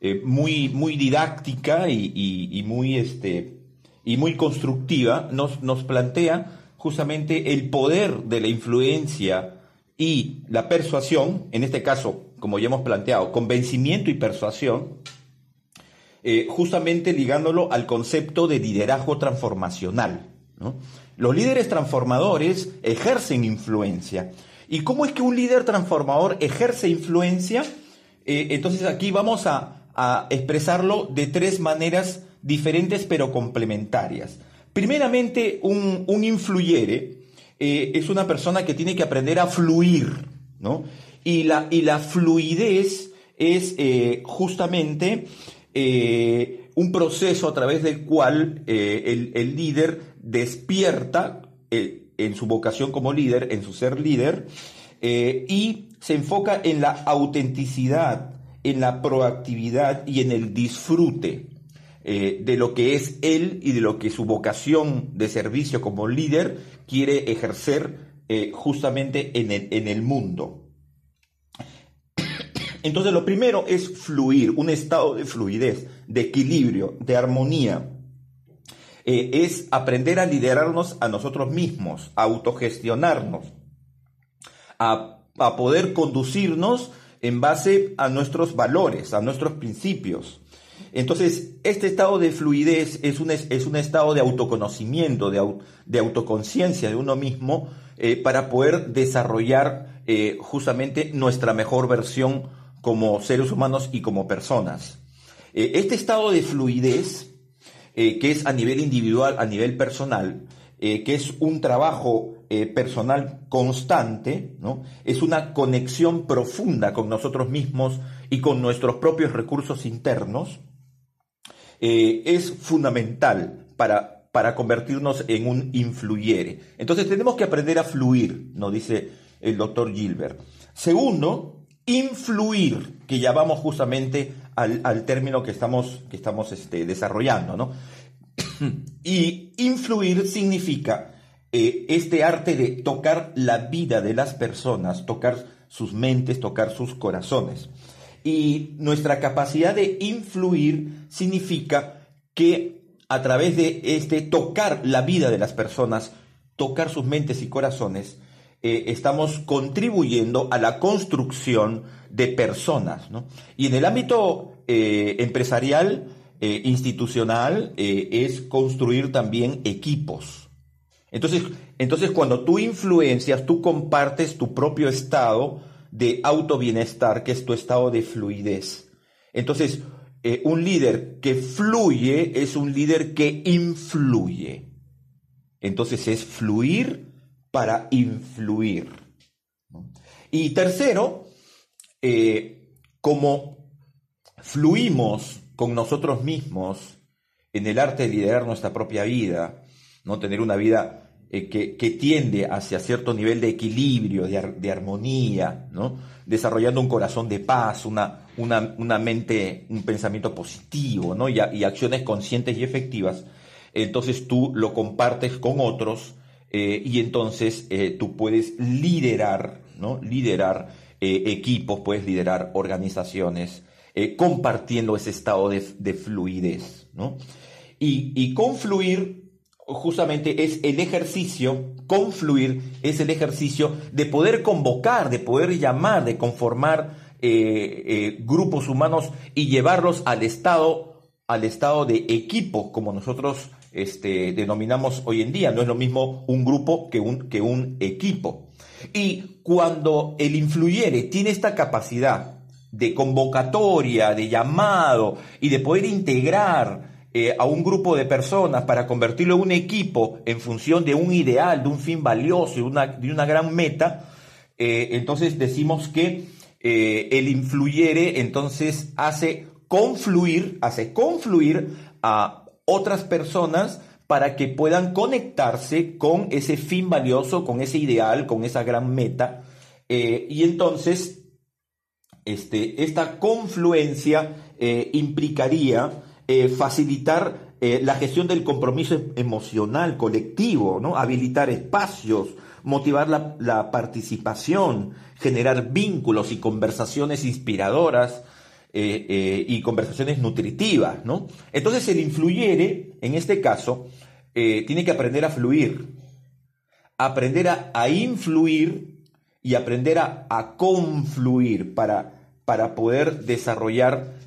eh, muy, muy didáctica y, muy, este, y muy constructiva, nos, nos plantea justamente el poder de la influencia y la persuasión, en este caso, como ya hemos planteado, convencimiento y persuasión, eh, justamente ligándolo al concepto de liderazgo transformacional. Los líderes transformadores ejercen influencia. ¿Y cómo es que un líder transformador ejerce influencia? Eh, entonces aquí vamos a, a expresarlo de tres maneras diferentes pero complementarias. Primeramente, un, un influyere eh, es una persona que tiene que aprender a fluir, ¿no? Y la, y la fluidez es eh, justamente eh, un proceso a través del cual el, el, líder despierta en su vocación como líder, en su ser líder, y se enfoca en la autenticidad, en la proactividad y en el disfrute eh, de lo que es él y de lo que su vocación de servicio como líder quiere ejercer eh, justamente en el, en el mundo. Entonces lo primero es fluir, un estado de fluidez, de equilibrio, de armonía. Eh, es aprender a liderarnos a nosotros mismos, a autogestionarnos, a, a poder conducirnos en base a nuestros valores, a nuestros principios. Entonces, este estado de fluidez es un, es un estado de autoconocimiento, de, de autoconciencia de uno mismo, eh, para poder desarrollar eh, justamente nuestra mejor versión como seres humanos y como personas. Eh, este estado de fluidez, que es a nivel individual, a nivel personal, que es un trabajo eh, personal constante, ¿no? es una conexión profunda con nosotros mismos y con nuestros propios recursos internos, eh, es fundamental para, para convertirnos en un influyere. Entonces tenemos que aprender a fluir, nos dice el doctor Gilbert. Segundo, influir, que ya vamos justamente al, término que estamos, que estamos este, desarrollando. ¿no? y influir significa eh, este arte de tocar la vida de las personas, tocar sus mentes, tocar sus corazones. Y nuestra capacidad de influir significa que a través de este tocar la vida de las personas, tocar sus mentes y corazones, eh, estamos contribuyendo a la construcción de personas. Y en el ámbito eh, empresarial, institucional, es construir también equipos. Entonces, entonces, cuando tú influencias, tú compartes tu propio estado de autobienestar, que es tu estado de fluidez. Entonces, eh, un líder que fluye es un líder que influye. Entonces es fluir para influir. Y tercero, eh, como fluimos con nosotros mismos en el arte de liderar nuestra propia vida, ¿no? Tener una vida eh, que, tiende hacia cierto nivel de equilibrio, de, armonía, ¿no? Desarrollando un corazón de paz, una, una, mente, un pensamiento positivo, ¿no? Y, acciones conscientes y efectivas. Entonces tú lo compartes con otros eh, y entonces eh, tú puedes liderar, ¿no? Liderar equipos, puedes liderar organizaciones, compartiendo ese estado de, fluidez, ¿no? Y, y confluir justamente es el ejercicio, confluir es el ejercicio de poder convocar, de poder llamar, de conformar eh, eh, grupos humanos y llevarlos al estado, al estado de equipo, como nosotros este, denominamos hoy en día. No es lo mismo un grupo que un, que un equipo. Y cuando el influyere tiene esta capacidad de convocatoria, de llamado y de poder integrar eh, a un grupo de personas para convertirlo en un equipo en función de un ideal, de un fin valioso, de una, de una gran meta, eh, entonces decimos que eh, el influyere entonces hace confluir, hace confluir a, otras personas para que puedan conectarse con ese fin valioso, con ese ideal, con esa gran meta. Y entonces, este, esta confluencia implicaría eh, facilitar la gestión del compromiso emocional colectivo, ¿no? habilitar espacios, motivar la, participación, generar vínculos y conversaciones inspiradoras, eh, eh, y conversaciones nutritivas, ¿no? Entonces el influyere, en este caso, eh, tiene que aprender a fluir, aprender a, influir y aprender a, confluir para, para, poder desarrollar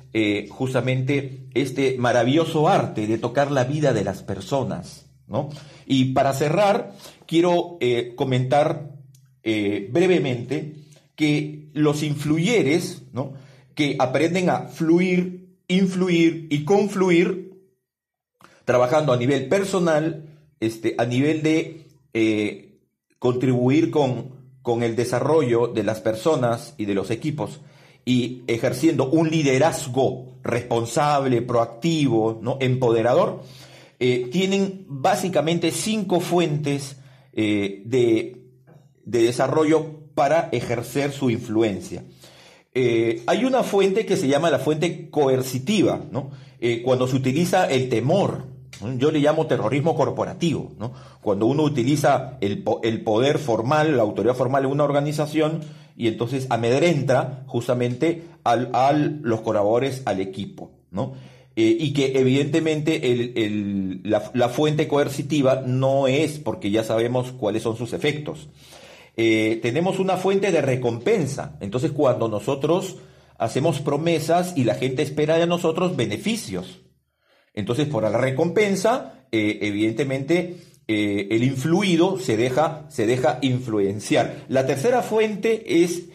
justamente este maravilloso arte de tocar la vida de las personas, ¿no? Y para cerrar, quiero comentar brevemente que los influyeres, ¿no? que aprenden a fluir, influir y confluir, trabajando a nivel personal, este, a nivel de eh, contribuir con, con el desarrollo de las personas y de los equipos y ejerciendo un liderazgo responsable, proactivo, ¿no? empoderador, eh, tienen básicamente cinco fuentes eh, de, de desarrollo para ejercer su influencia. Eh, hay una fuente que se llama la fuente coercitiva, cuando se utiliza el temor, yo le llamo terrorismo corporativo, ¿no? cuando uno utiliza el, poder formal, la autoridad formal en una organización y entonces amedrenta justamente a los colaboradores al equipo. ¿no? Eh, y que evidentemente el, la, la fuente coercitiva no es porque ya sabemos cuáles son sus efectos. Eh, tenemos una fuente de recompensa. Entonces, cuando nosotros hacemos promesas y la gente espera de nosotros beneficios. Entonces, por la recompensa, eh, evidentemente, eh, el influido se deja, se deja influenciar. La tercera fuente es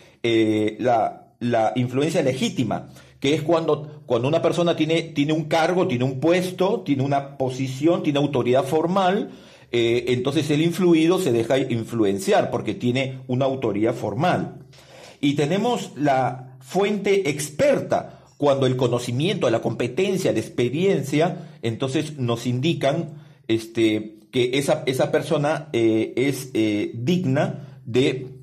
la, la, influencia legítima, que es cuando, cuando una persona tiene, tiene un cargo, tiene un puesto, tiene una posición, tiene autoridad formal, eh, entonces el influido se deja influenciar porque tiene una autoría formal. Y tenemos la fuente experta, cuando el conocimiento, la competencia, la experiencia, entonces nos indican este, que esa, esa persona eh, es eh, digna de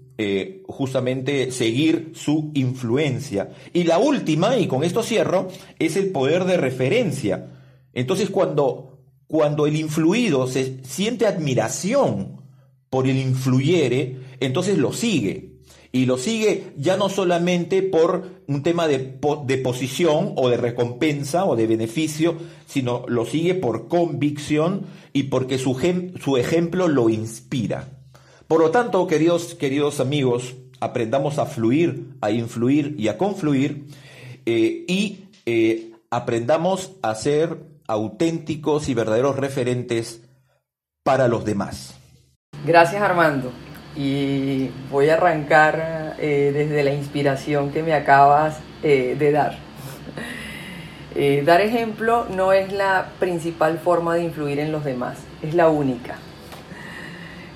justamente seguir su influencia. Y la última, y con esto cierro, es el poder de referencia. Entonces cuando cuando el influido se siente admiración por el influyere, entonces lo sigue. Y lo sigue ya no solamente por un tema de, posición o de recompensa o de beneficio, sino lo sigue por convicción y porque su, su ejemplo lo inspira. Por lo tanto, queridos, queridos amigos, aprendamos a fluir, a influir y a confluir eh, y eh, aprendamos a ser auténticos y verdaderos referentes para los demás. Gracias Armando. Y voy a arrancar eh, desde la inspiración que me acabas eh, de dar. Eh, dar ejemplo no es la principal forma de influir en los demás, es la única.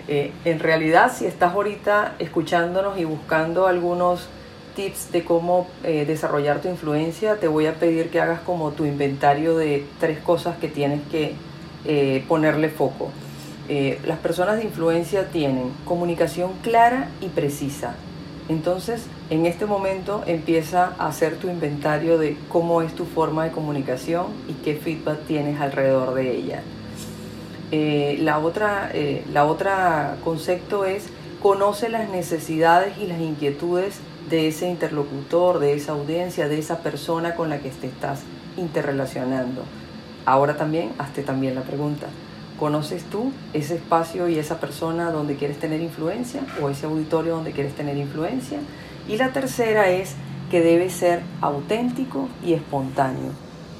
en realidad, si estás ahorita escuchándonos y buscando algunos tips de cómo eh, desarrollar tu influencia, te voy a pedir que hagas como tu inventario de tres cosas que tienes que eh, ponerle foco. Eh, las personas de influencia tienen comunicación clara y precisa. Entonces, en este momento empieza a hacer tu inventario de cómo es tu forma de comunicación y qué feedback tienes alrededor de ella. la, otra, la otra concepto es conoce las necesidades y las inquietudes de ese interlocutor, de esa audiencia, de esa persona con la que te estás interrelacionando. Ahora también, hazte también la pregunta, ¿conoces tú ese espacio y esa persona donde quieres tener influencia o ese auditorio donde quieres tener influencia? Y la tercera es que debe ser auténtico y espontáneo.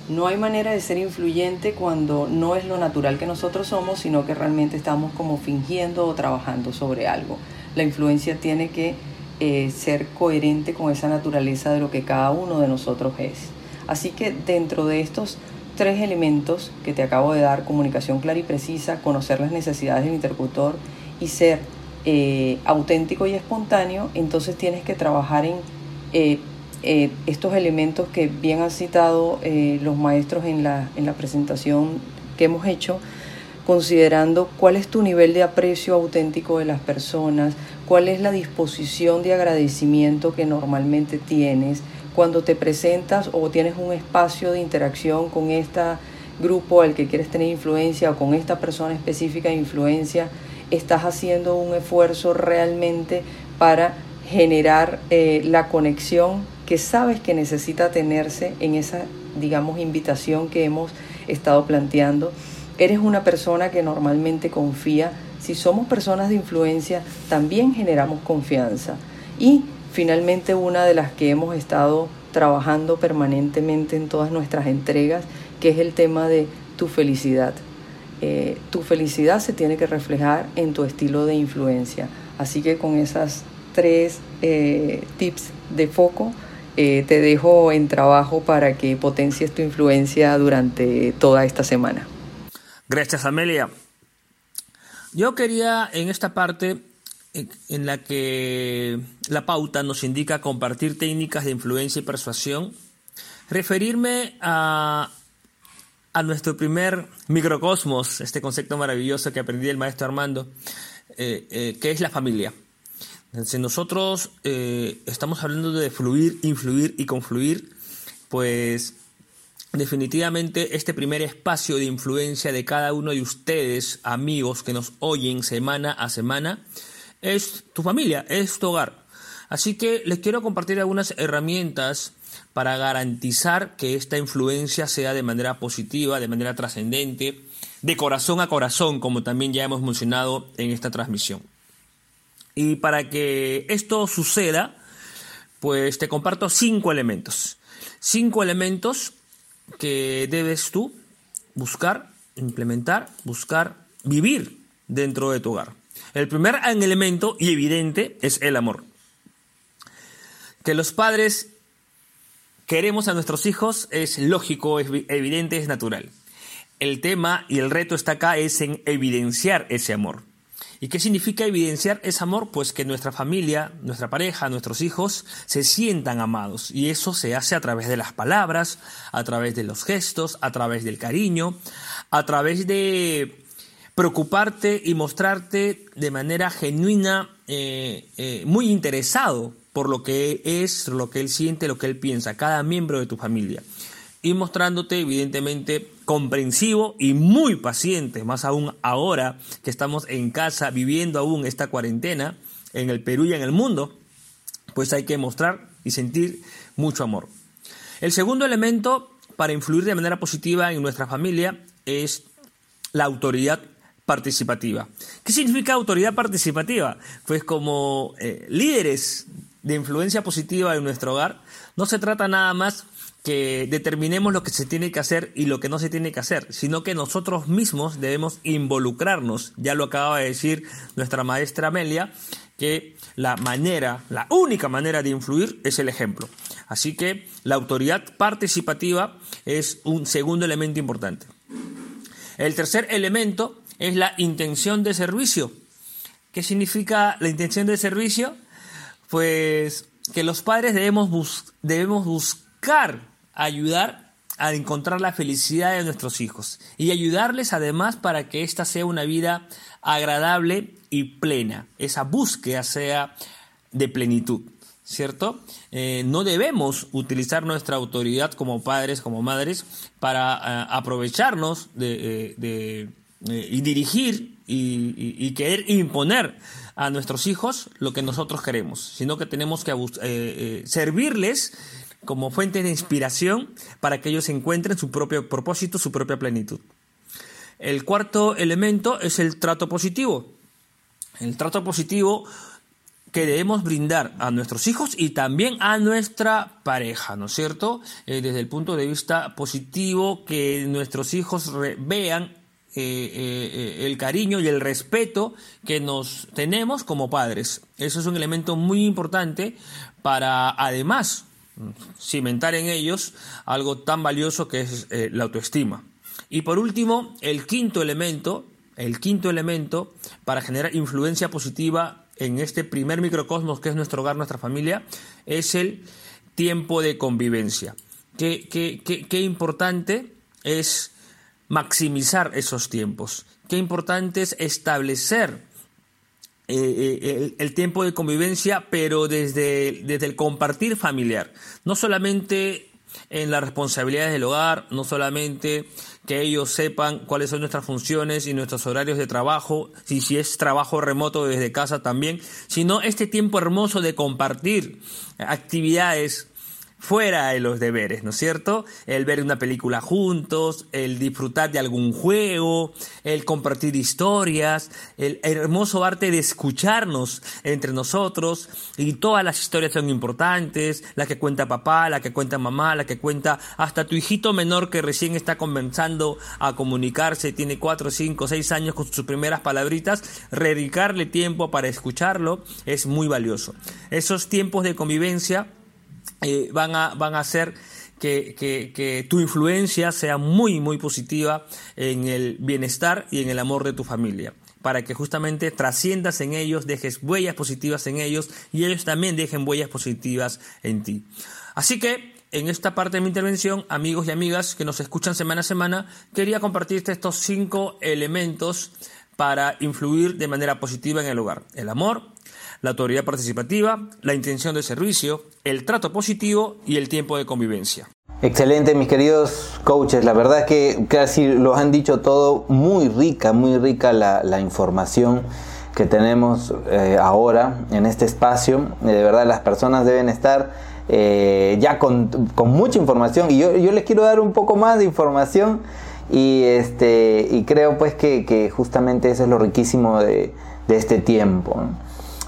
No hay manera de ser influyente cuando no es lo natural que nosotros somos, sino que realmente estamos como fingiendo o trabajando sobre algo. La influencia tiene que eh, ser coherente con esa naturaleza de lo que cada uno de nosotros es. Así que dentro de estos tres elementos que te acabo de dar, comunicación clara y precisa, conocer las necesidades del interlocutor y ser eh, auténtico y espontáneo, entonces tienes que trabajar en eh, estos elementos que bien han citado los maestros en la, en la presentación que hemos hecho considerando cuál es tu nivel de aprecio auténtico de las personas, cuál es la disposición de agradecimiento que normalmente tienes cuando te presentas o tienes un espacio de interacción con este grupo al que quieres tener influencia o con esta persona específica de influencia, estás haciendo un esfuerzo realmente para generar eh, la conexión que sabes que necesita tenerse en esa, digamos, invitación que hemos estado planteando Eres una persona que normalmente confía. Si somos personas de influencia, también generamos confianza. Y finalmente una de las que hemos estado trabajando permanentemente en todas nuestras entregas, que es el tema de tu felicidad. Eh, tu felicidad se tiene que reflejar en tu estilo de influencia. Así que con esas tres eh, tips de foco, eh, te dejo en trabajo para que potencies tu influencia durante toda esta semana. Gracias, Amelia. Yo quería en esta parte en la que la pauta nos indica compartir técnicas de influencia y persuasión, referirme a, a nuestro primer microcosmos, este concepto maravilloso que aprendí del maestro Armando, eh, eh, que es la familia. Si nosotros eh, estamos hablando de fluir, influir y confluir, pues definitivamente este primer espacio de influencia de cada uno de ustedes, amigos que nos oyen semana a semana, es tu familia, es tu hogar. Así que les quiero compartir algunas herramientas para garantizar que esta influencia sea de manera positiva, de manera trascendente, de corazón a corazón, como también ya hemos mencionado en esta transmisión. Y para que esto suceda, pues te comparto cinco elementos. Cinco elementos que debes tú buscar, implementar, buscar, vivir dentro de tu hogar. El primer elemento y evidente es el amor. Que los padres queremos a nuestros hijos es lógico, es evidente, es natural. El tema y el reto está acá es en evidenciar ese amor. ¿Y qué significa evidenciar ese amor? Pues que nuestra familia, nuestra pareja, nuestros hijos se sientan amados. Y eso se hace a través de las palabras, a través de los gestos, a través del cariño, a través de preocuparte y mostrarte de manera genuina, eh, eh, muy interesado por lo que es, lo que él siente, lo que él piensa, cada miembro de tu familia y mostrándote evidentemente comprensivo y muy paciente, más aún ahora que estamos en casa viviendo aún esta cuarentena en el Perú y en el mundo, pues hay que mostrar y sentir mucho amor. El segundo elemento para influir de manera positiva en nuestra familia es la autoridad participativa. ¿Qué significa autoridad participativa? Pues como eh, líderes de influencia positiva en nuestro hogar, no se trata nada más que determinemos lo que se tiene que hacer y lo que no se tiene que hacer, sino que nosotros mismos debemos involucrarnos. Ya lo acaba de decir nuestra maestra Amelia, que la manera, la única manera de influir es el ejemplo. Así que la autoridad participativa es un segundo elemento importante. El tercer elemento es la intención de servicio. ¿Qué significa la intención de servicio? Pues que los padres debemos, debemos buscar ayudar a encontrar la felicidad de nuestros hijos y ayudarles además para que esta sea una vida agradable y plena, esa búsqueda sea de plenitud, ¿cierto? Eh, no debemos utilizar nuestra autoridad como padres, como madres, para eh, aprovecharnos de, eh, y dirigir y, querer imponer a nuestros hijos lo que nosotros queremos, sino que tenemos que servirles como fuente de inspiración para que ellos encuentren su propio propósito, su propia plenitud. El cuarto elemento es el trato positivo. El trato positivo que debemos brindar a nuestros hijos y también a nuestra pareja, ¿no es cierto? Eh, desde el punto de vista positivo, que nuestros hijos vean eh, eh, el cariño y el respeto que nos tenemos como padres. Eso es un elemento muy importante para, además, cimentar en ellos algo tan valioso que es eh, la autoestima. Y por último, el quinto elemento, el quinto elemento para generar influencia positiva en este primer microcosmos que es nuestro hogar, nuestra familia, es el tiempo de convivencia. Qué, qué, qué importante es maximizar esos tiempos. Qué importante es establecer eh, eh, el, tiempo de convivencia, pero desde, desde el compartir familiar. No solamente en las responsabilidades del hogar, no solamente que ellos sepan cuáles son nuestras funciones y nuestros horarios de trabajo, y si es trabajo remoto desde casa también, sino este tiempo hermoso de compartir actividades fuera de los deberes, ¿no es cierto? El ver una película juntos, el disfrutar de algún juego, el compartir historias, el hermoso arte de escucharnos entre nosotros y todas las historias son importantes, la que cuenta papá, la que cuenta mamá, la que cuenta hasta tu hijito menor que recién está comenzando a comunicarse, tiene cuatro, cinco, seis años con sus primeras palabritas, dedicarle tiempo para escucharlo es muy valioso. Esos tiempos de convivencia eh, van, a, van a hacer que, que, tu influencia sea muy, muy positiva en el bienestar y en el amor de tu familia para que justamente trasciendas en ellos, dejes huellas positivas en ellos y ellos también dejen huellas positivas en ti. Así que en esta parte de mi intervención, amigos y amigas que nos escuchan semana a semana, quería compartirte estos cinco elementos para influir de manera positiva en el hogar. El amor, la autoridad participativa, la intención de servicio, el trato positivo y el tiempo de convivencia. Excelente, mis queridos coaches. La verdad es que casi lo han dicho todo. Muy rica, muy rica la, información que tenemos eh, ahora en este espacio. Eh, de verdad, las personas deben estar eh, ya con, mucha información. Y yo, les quiero dar un poco más de información. Y, este, y creo pues que, justamente eso es lo riquísimo de, este tiempo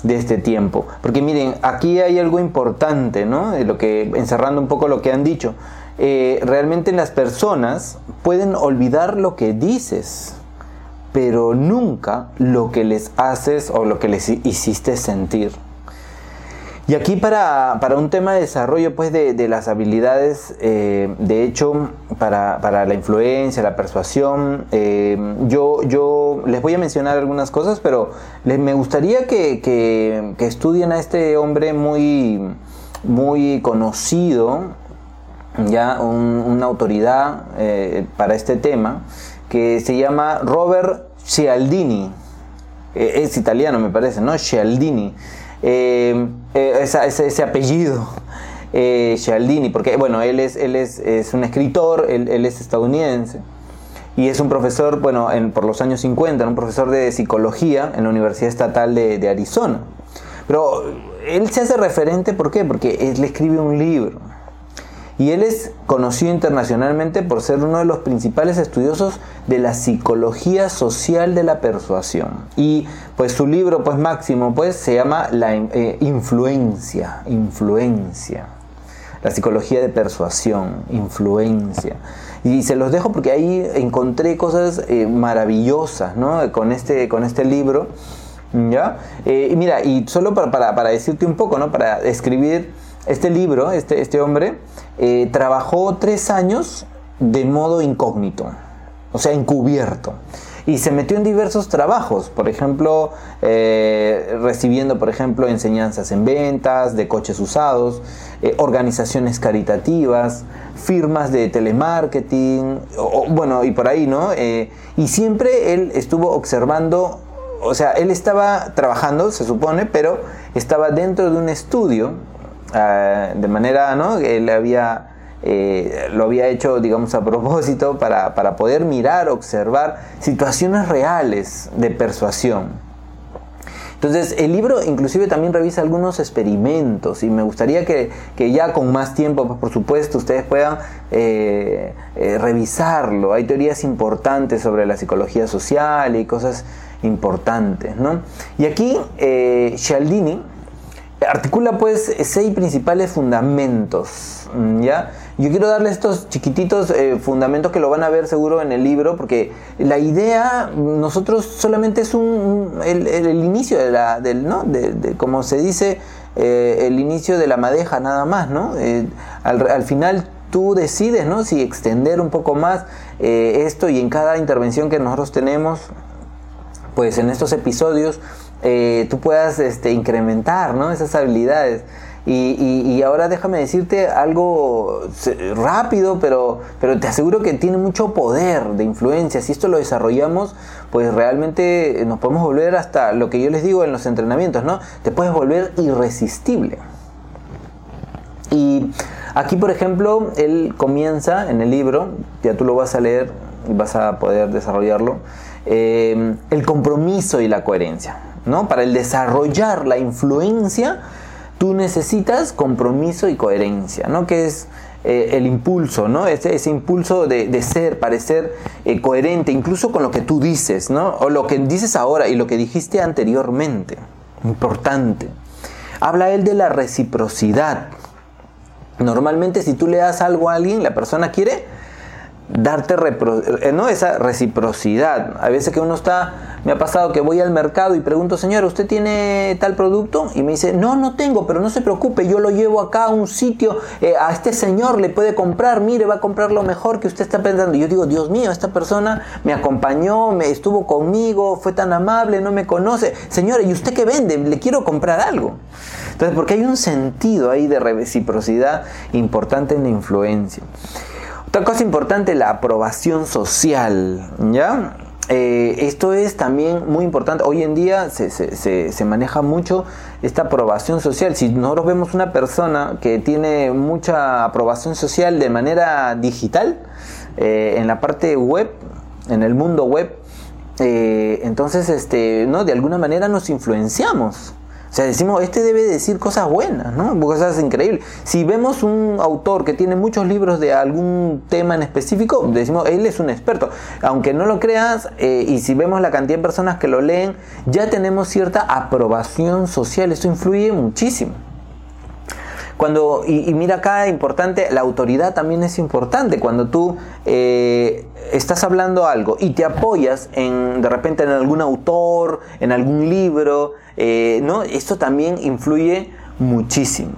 de este tiempo. Porque miren, aquí hay algo importante, ¿no? De lo que, encerrando un poco lo que han dicho. Eh, realmente las personas pueden olvidar lo que dices, pero nunca lo que les haces o lo que les hiciste sentir. Y aquí para, un tema de desarrollo pues, de, las habilidades, eh, de hecho, para, la influencia, la persuasión, eh, yo, yo les voy a mencionar algunas cosas, pero les, me gustaría que, estudien a este hombre muy, muy conocido, ya una autoridad eh, para este tema, que se llama Robert Cialdini. es italiano me parece, ¿no? Cialdini. Eh, eh, ese, apellido, eh, porque bueno, él es, él es, un escritor, él, es estadounidense y es un profesor, bueno, por los años 50, un profesor de psicología en la Universidad Estatal de, Arizona. Pero él se hace referente, ¿por qué? Porque él escribe un libro. Y él es conocido internacionalmente por ser uno de los principales estudiosos de la psicología social de la persuasión. Y pues su libro pues máximo pues se llama La eh, influencia, influencia. La psicología de persuasión, influencia. Y se los dejo porque ahí encontré cosas eh, maravillosas ¿no? con, este, con este libro. ¿ya? Eh, mira, y solo para, para, para decirte un poco, ¿no? para escribir este libro, este, este hombre, eh, trabajó tres años de modo incógnito, o sea, encubierto. Y se metió en diversos trabajos, por ejemplo, eh, recibiendo, por ejemplo, enseñanzas en ventas de coches usados, eh, organizaciones caritativas, firmas de telemarketing, bueno, y por ahí, ¿no? y siempre él estuvo observando, o sea, él estaba trabajando, se supone, pero estaba dentro de un estudio de manera, ¿no? Él había, eh, lo había hecho, digamos, a propósito para, poder mirar, observar situaciones reales de persuasión. Entonces, el libro inclusive también revisa algunos experimentos y me gustaría que, ya con más tiempo, pues, por supuesto, ustedes puedan eh, eh, revisarlo. Hay teorías importantes sobre la psicología social y cosas importantes, ¿no? Y aquí, Cialdini, articula pues seis principales fundamentos, ¿ya? Yo quiero darle estos chiquititos eh, fundamentos que lo van a ver seguro en el libro, porque la idea, nosotros solamente es un, el, inicio de la, del, ¿no? De, como se dice, eh, el inicio de la madeja nada más, ¿no? Eh, al, final tú decides, ¿no? Si extender un poco más esto y en cada intervención que nosotros tenemos, pues en estos episodios, eh, tú puedas este, incrementar ¿no? esas habilidades. Y, ahora déjame decirte algo rápido, pero, pero te aseguro que tiene mucho poder de influencia. Si esto lo desarrollamos, pues realmente nos podemos volver hasta lo que yo les digo en los entrenamientos, ¿no? Te puedes volver irresistible. Y aquí, por ejemplo, él comienza en el libro, ya tú lo vas a leer y vas a poder desarrollarlo, eh, el compromiso y la coherencia. ¿No? Para el desarrollar la influencia, tú necesitas compromiso y coherencia, ¿no? Que es eh, el impulso, ¿no? Ese, ese impulso de, ser, parecer eh, coherente, incluso con lo que tú dices, ¿no? O lo que dices ahora y lo que dijiste anteriormente. Importante. Habla él de la reciprocidad. Normalmente si tú le das algo a alguien, la persona quiere darte eh, ¿no? esa reciprocidad. A veces que uno está, me ha pasado que voy al mercado y pregunto, señora, ¿usted tiene tal producto? Y me dice, no, no tengo, pero no se preocupe, yo lo llevo acá a un sitio, eh, a este señor le puede comprar, mire, va a comprar lo mejor que usted está pensando. Y yo digo, Dios mío, esta persona me acompañó, me estuvo conmigo, fue tan amable, no me conoce. Señora, ¿y usted qué vende? Le quiero comprar algo. Entonces, porque hay un sentido ahí de reciprocidad importante en la influencia. Otra cosa importante, la aprobación social, ¿ya? Eh, esto es también muy importante. Hoy en día se, maneja mucho esta aprobación social. Si nosotros vemos una persona que tiene mucha aprobación social de manera digital, eh, en la parte web, en el mundo web, eh, entonces este, ¿no? de alguna manera nos influenciamos. O sea, decimos, este debe decir cosas buenas, ¿no? Cosas increíbles. Si vemos un autor que tiene muchos libros de algún tema en específico, decimos, él es un experto. Aunque no lo creas, eh, y si vemos la cantidad de personas que lo leen, ya tenemos cierta aprobación social. Esto influye muchísimo. Cuando, y, mira acá, importante, la autoridad también es importante. Cuando tú eh, estás hablando algo y te apoyas en, de repente en algún autor, en algún libro, eh, ¿no? Esto también influye muchísimo.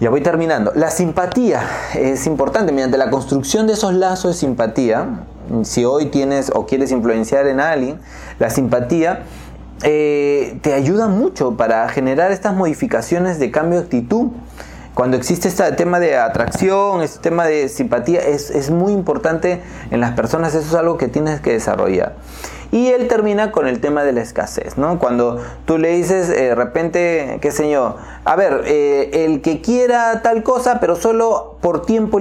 Ya voy terminando. La simpatía es importante. Mediante la construcción de esos lazos de simpatía, si hoy tienes o quieres influenciar en alguien, la simpatía eh, te ayuda mucho para generar estas modificaciones de cambio de actitud. Cuando existe este tema de atracción, este tema de simpatía, es, es muy importante en las personas, eso es algo que tienes que desarrollar. Y él termina con el tema de la escasez, ¿no? Cuando tú le dices eh, de repente, qué sé yo, a ver, eh, el que quiera tal cosa, pero solo por tiempo,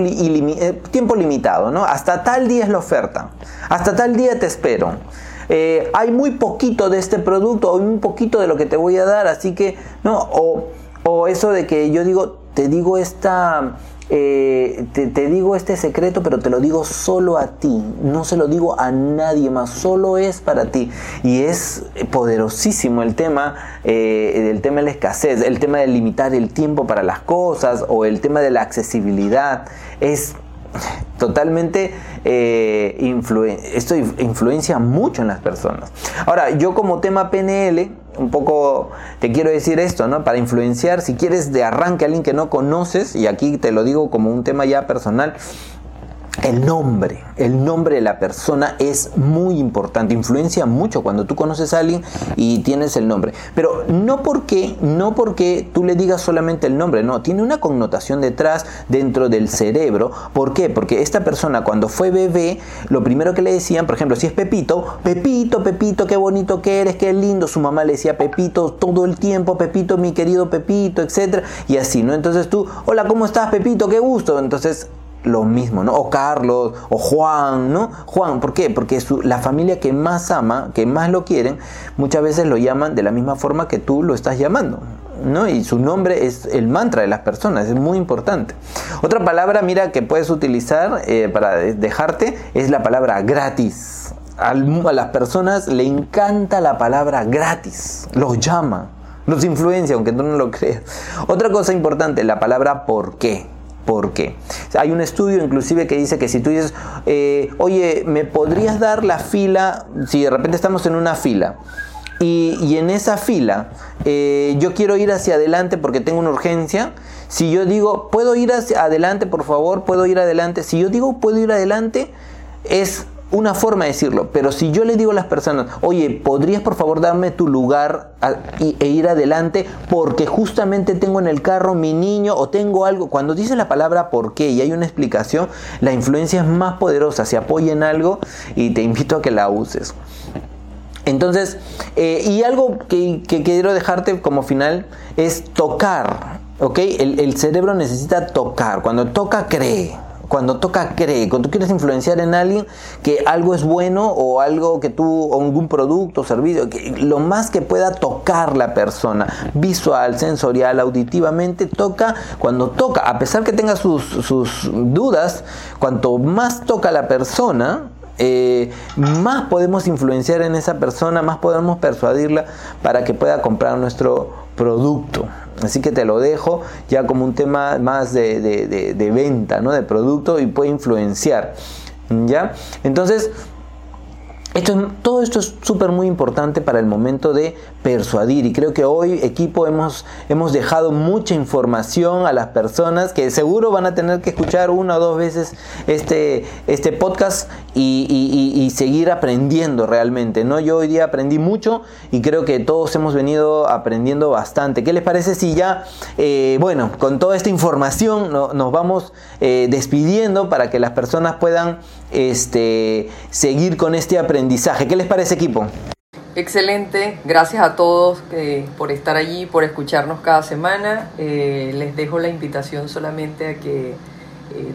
tiempo limitado, ¿no? Hasta tal día es la oferta, hasta tal día te espero. Eh, hay muy poquito de este producto o un poquito de lo que te voy a dar, así que, no, o, o eso de que yo digo, te digo esta... Eh, te, digo este secreto, pero te lo digo solo a ti, no se lo digo a nadie más, solo es para ti. Y es poderosísimo el tema, eh, el tema de la escasez, el tema de limitar el tiempo para las cosas o el tema de la accesibilidad. Es totalmente eh, esto influencia mucho en las personas. Ahora, yo como tema PNL, un poco te quiero decir esto, ¿no? Para influenciar, si quieres de arranque a alguien que no conoces, y aquí te lo digo como un tema ya personal, el nombre, el nombre de la persona es muy importante, influencia mucho cuando tú conoces a alguien y tienes el nombre. Pero no porque, no porque tú le digas solamente el nombre, no, tiene una connotación detrás dentro del cerebro. ¿Por qué? Porque esta persona cuando fue bebé, lo primero que le decían, por ejemplo, si es Pepito, Pepito, Pepito, qué bonito que eres, qué lindo. Su mamá le decía Pepito todo el tiempo, Pepito, mi querido Pepito, etc. Y así, ¿no? Entonces tú, hola, ¿cómo estás, Pepito? Qué gusto. Entonces lo mismo, ¿no? O Carlos, o Juan, ¿no? Juan, ¿por qué? Porque la familia que más ama, que más lo quieren, muchas veces lo llaman de la misma forma que tú lo estás llamando, ¿no? Y su nombre es el mantra de las personas, es muy importante. Otra palabra, mira, que puedes utilizar eh, para dejarte es la palabra gratis. a las personas le encanta la palabra gratis, los llama, los influencia, aunque tú no lo creas. Otra cosa importante, la palabra por qué. ¿Por qué? Hay un estudio inclusive que dice que si tú dices, eh, oye, ¿me podrías dar la fila? Si de repente estamos en una fila y, en esa fila eh, yo quiero ir hacia adelante porque tengo una urgencia, si yo digo, ¿puedo ir hacia adelante, por favor? ¿Puedo ir adelante? Si yo digo, ¿puedo ir adelante? Es una forma de decirlo, pero si yo le digo a las personas, oye, ¿podrías por favor darme tu lugar e ir adelante? Porque justamente tengo en el carro mi niño o tengo algo. Cuando dice la palabra por qué y hay una explicación, la influencia es más poderosa. Se apoya en algo y te invito a que la uses. Entonces, eh, y algo que, quiero dejarte como final es tocar, ¿ok? El, el cerebro necesita tocar. Cuando toca, cree cuando toca cree, cuando tú quieres influenciar en alguien que algo es bueno o algo que tú, o algún producto servicio, lo más que pueda tocar la persona, visual, sensorial, auditivamente, toca, cuando toca, a pesar que tenga sus, sus dudas, cuanto más toca la persona, eh, más podemos influenciar en esa persona, más podemos persuadirla para que pueda comprar nuestro producto. Así que te lo dejo ya como un tema más de, venta, ¿no? De producto y puede influenciar. ¿Ya? Entonces, todo esto es súper muy importante para el momento de persuadir y creo que hoy equipo hemos, hemos dejado mucha información a las personas que seguro van a tener que escuchar una o dos veces este, este podcast y, seguir aprendiendo realmente. ¿no? Yo hoy día aprendí mucho y creo que todos hemos venido aprendiendo bastante. ¿Qué les parece si ya, eh, bueno, con toda esta información nos vamos eh, despidiendo para que las personas puedan este, seguir con este aprendizaje. ¿Qué les parece equipo? Excelente, gracias a todos eh, por estar allí, por escucharnos cada semana. Eh, les dejo la invitación solamente a que eh,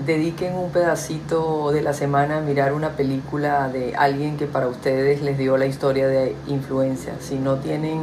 dediquen un pedacito de la semana a mirar una película de alguien que para ustedes les dio la historia de influencia. Si no tienen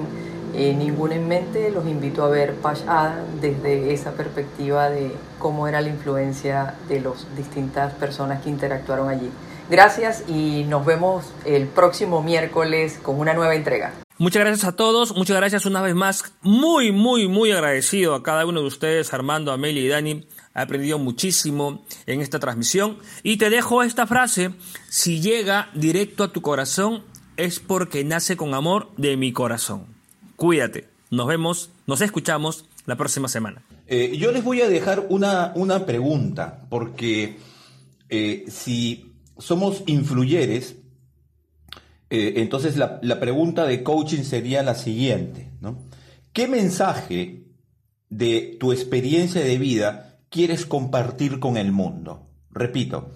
ninguna en mente, los invito a ver Pash Adam desde esa perspectiva de cómo era la influencia de las distintas personas que interactuaron allí. Gracias y nos vemos el próximo miércoles con una nueva entrega. Muchas gracias a todos, muchas gracias una vez más. Muy, muy, muy agradecido a cada uno de ustedes, Armando, Amelia y Dani. He aprendido muchísimo en esta transmisión. Y te dejo esta frase, si llega directo a tu corazón es porque nace con amor de mi corazón. Cuídate, nos vemos, nos escuchamos la próxima semana. Eh, yo les voy a dejar una, una pregunta, porque eh, si somos influyeres, eh, entonces la, pregunta de coaching sería la siguiente, ¿no? ¿Qué mensaje de tu experiencia de vida quieres compartir con el mundo? Repito,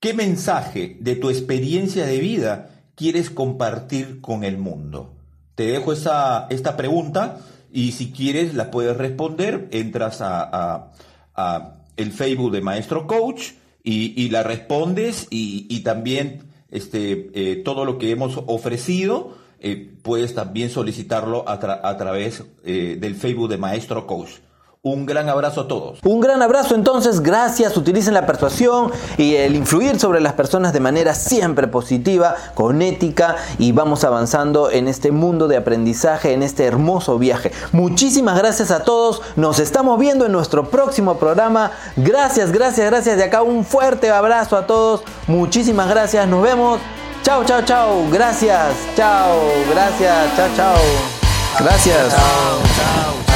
¿qué mensaje de tu experiencia de vida quieres compartir con el mundo? Te dejo esa, esta pregunta y si quieres la puedes responder, entras a, el Facebook de Maestro Coach y, la respondes y, también este, eh, todo lo que hemos ofrecido eh, puedes también solicitarlo a, través eh, del Facebook de Maestro Coach. Un gran abrazo a todos. Un gran abrazo entonces, gracias. Utilicen la persuasión y el influir sobre las personas de manera siempre positiva, con ética y vamos avanzando en este mundo de aprendizaje, en este hermoso viaje. Muchísimas gracias a todos. Nos estamos viendo en nuestro próximo programa. Gracias, gracias, gracias. De acá un fuerte abrazo a todos. Muchísimas gracias. Nos vemos. Chao, chao, chao. Gracias. Chao. Gracias. Chao, chao. Gracias. Chao, chao.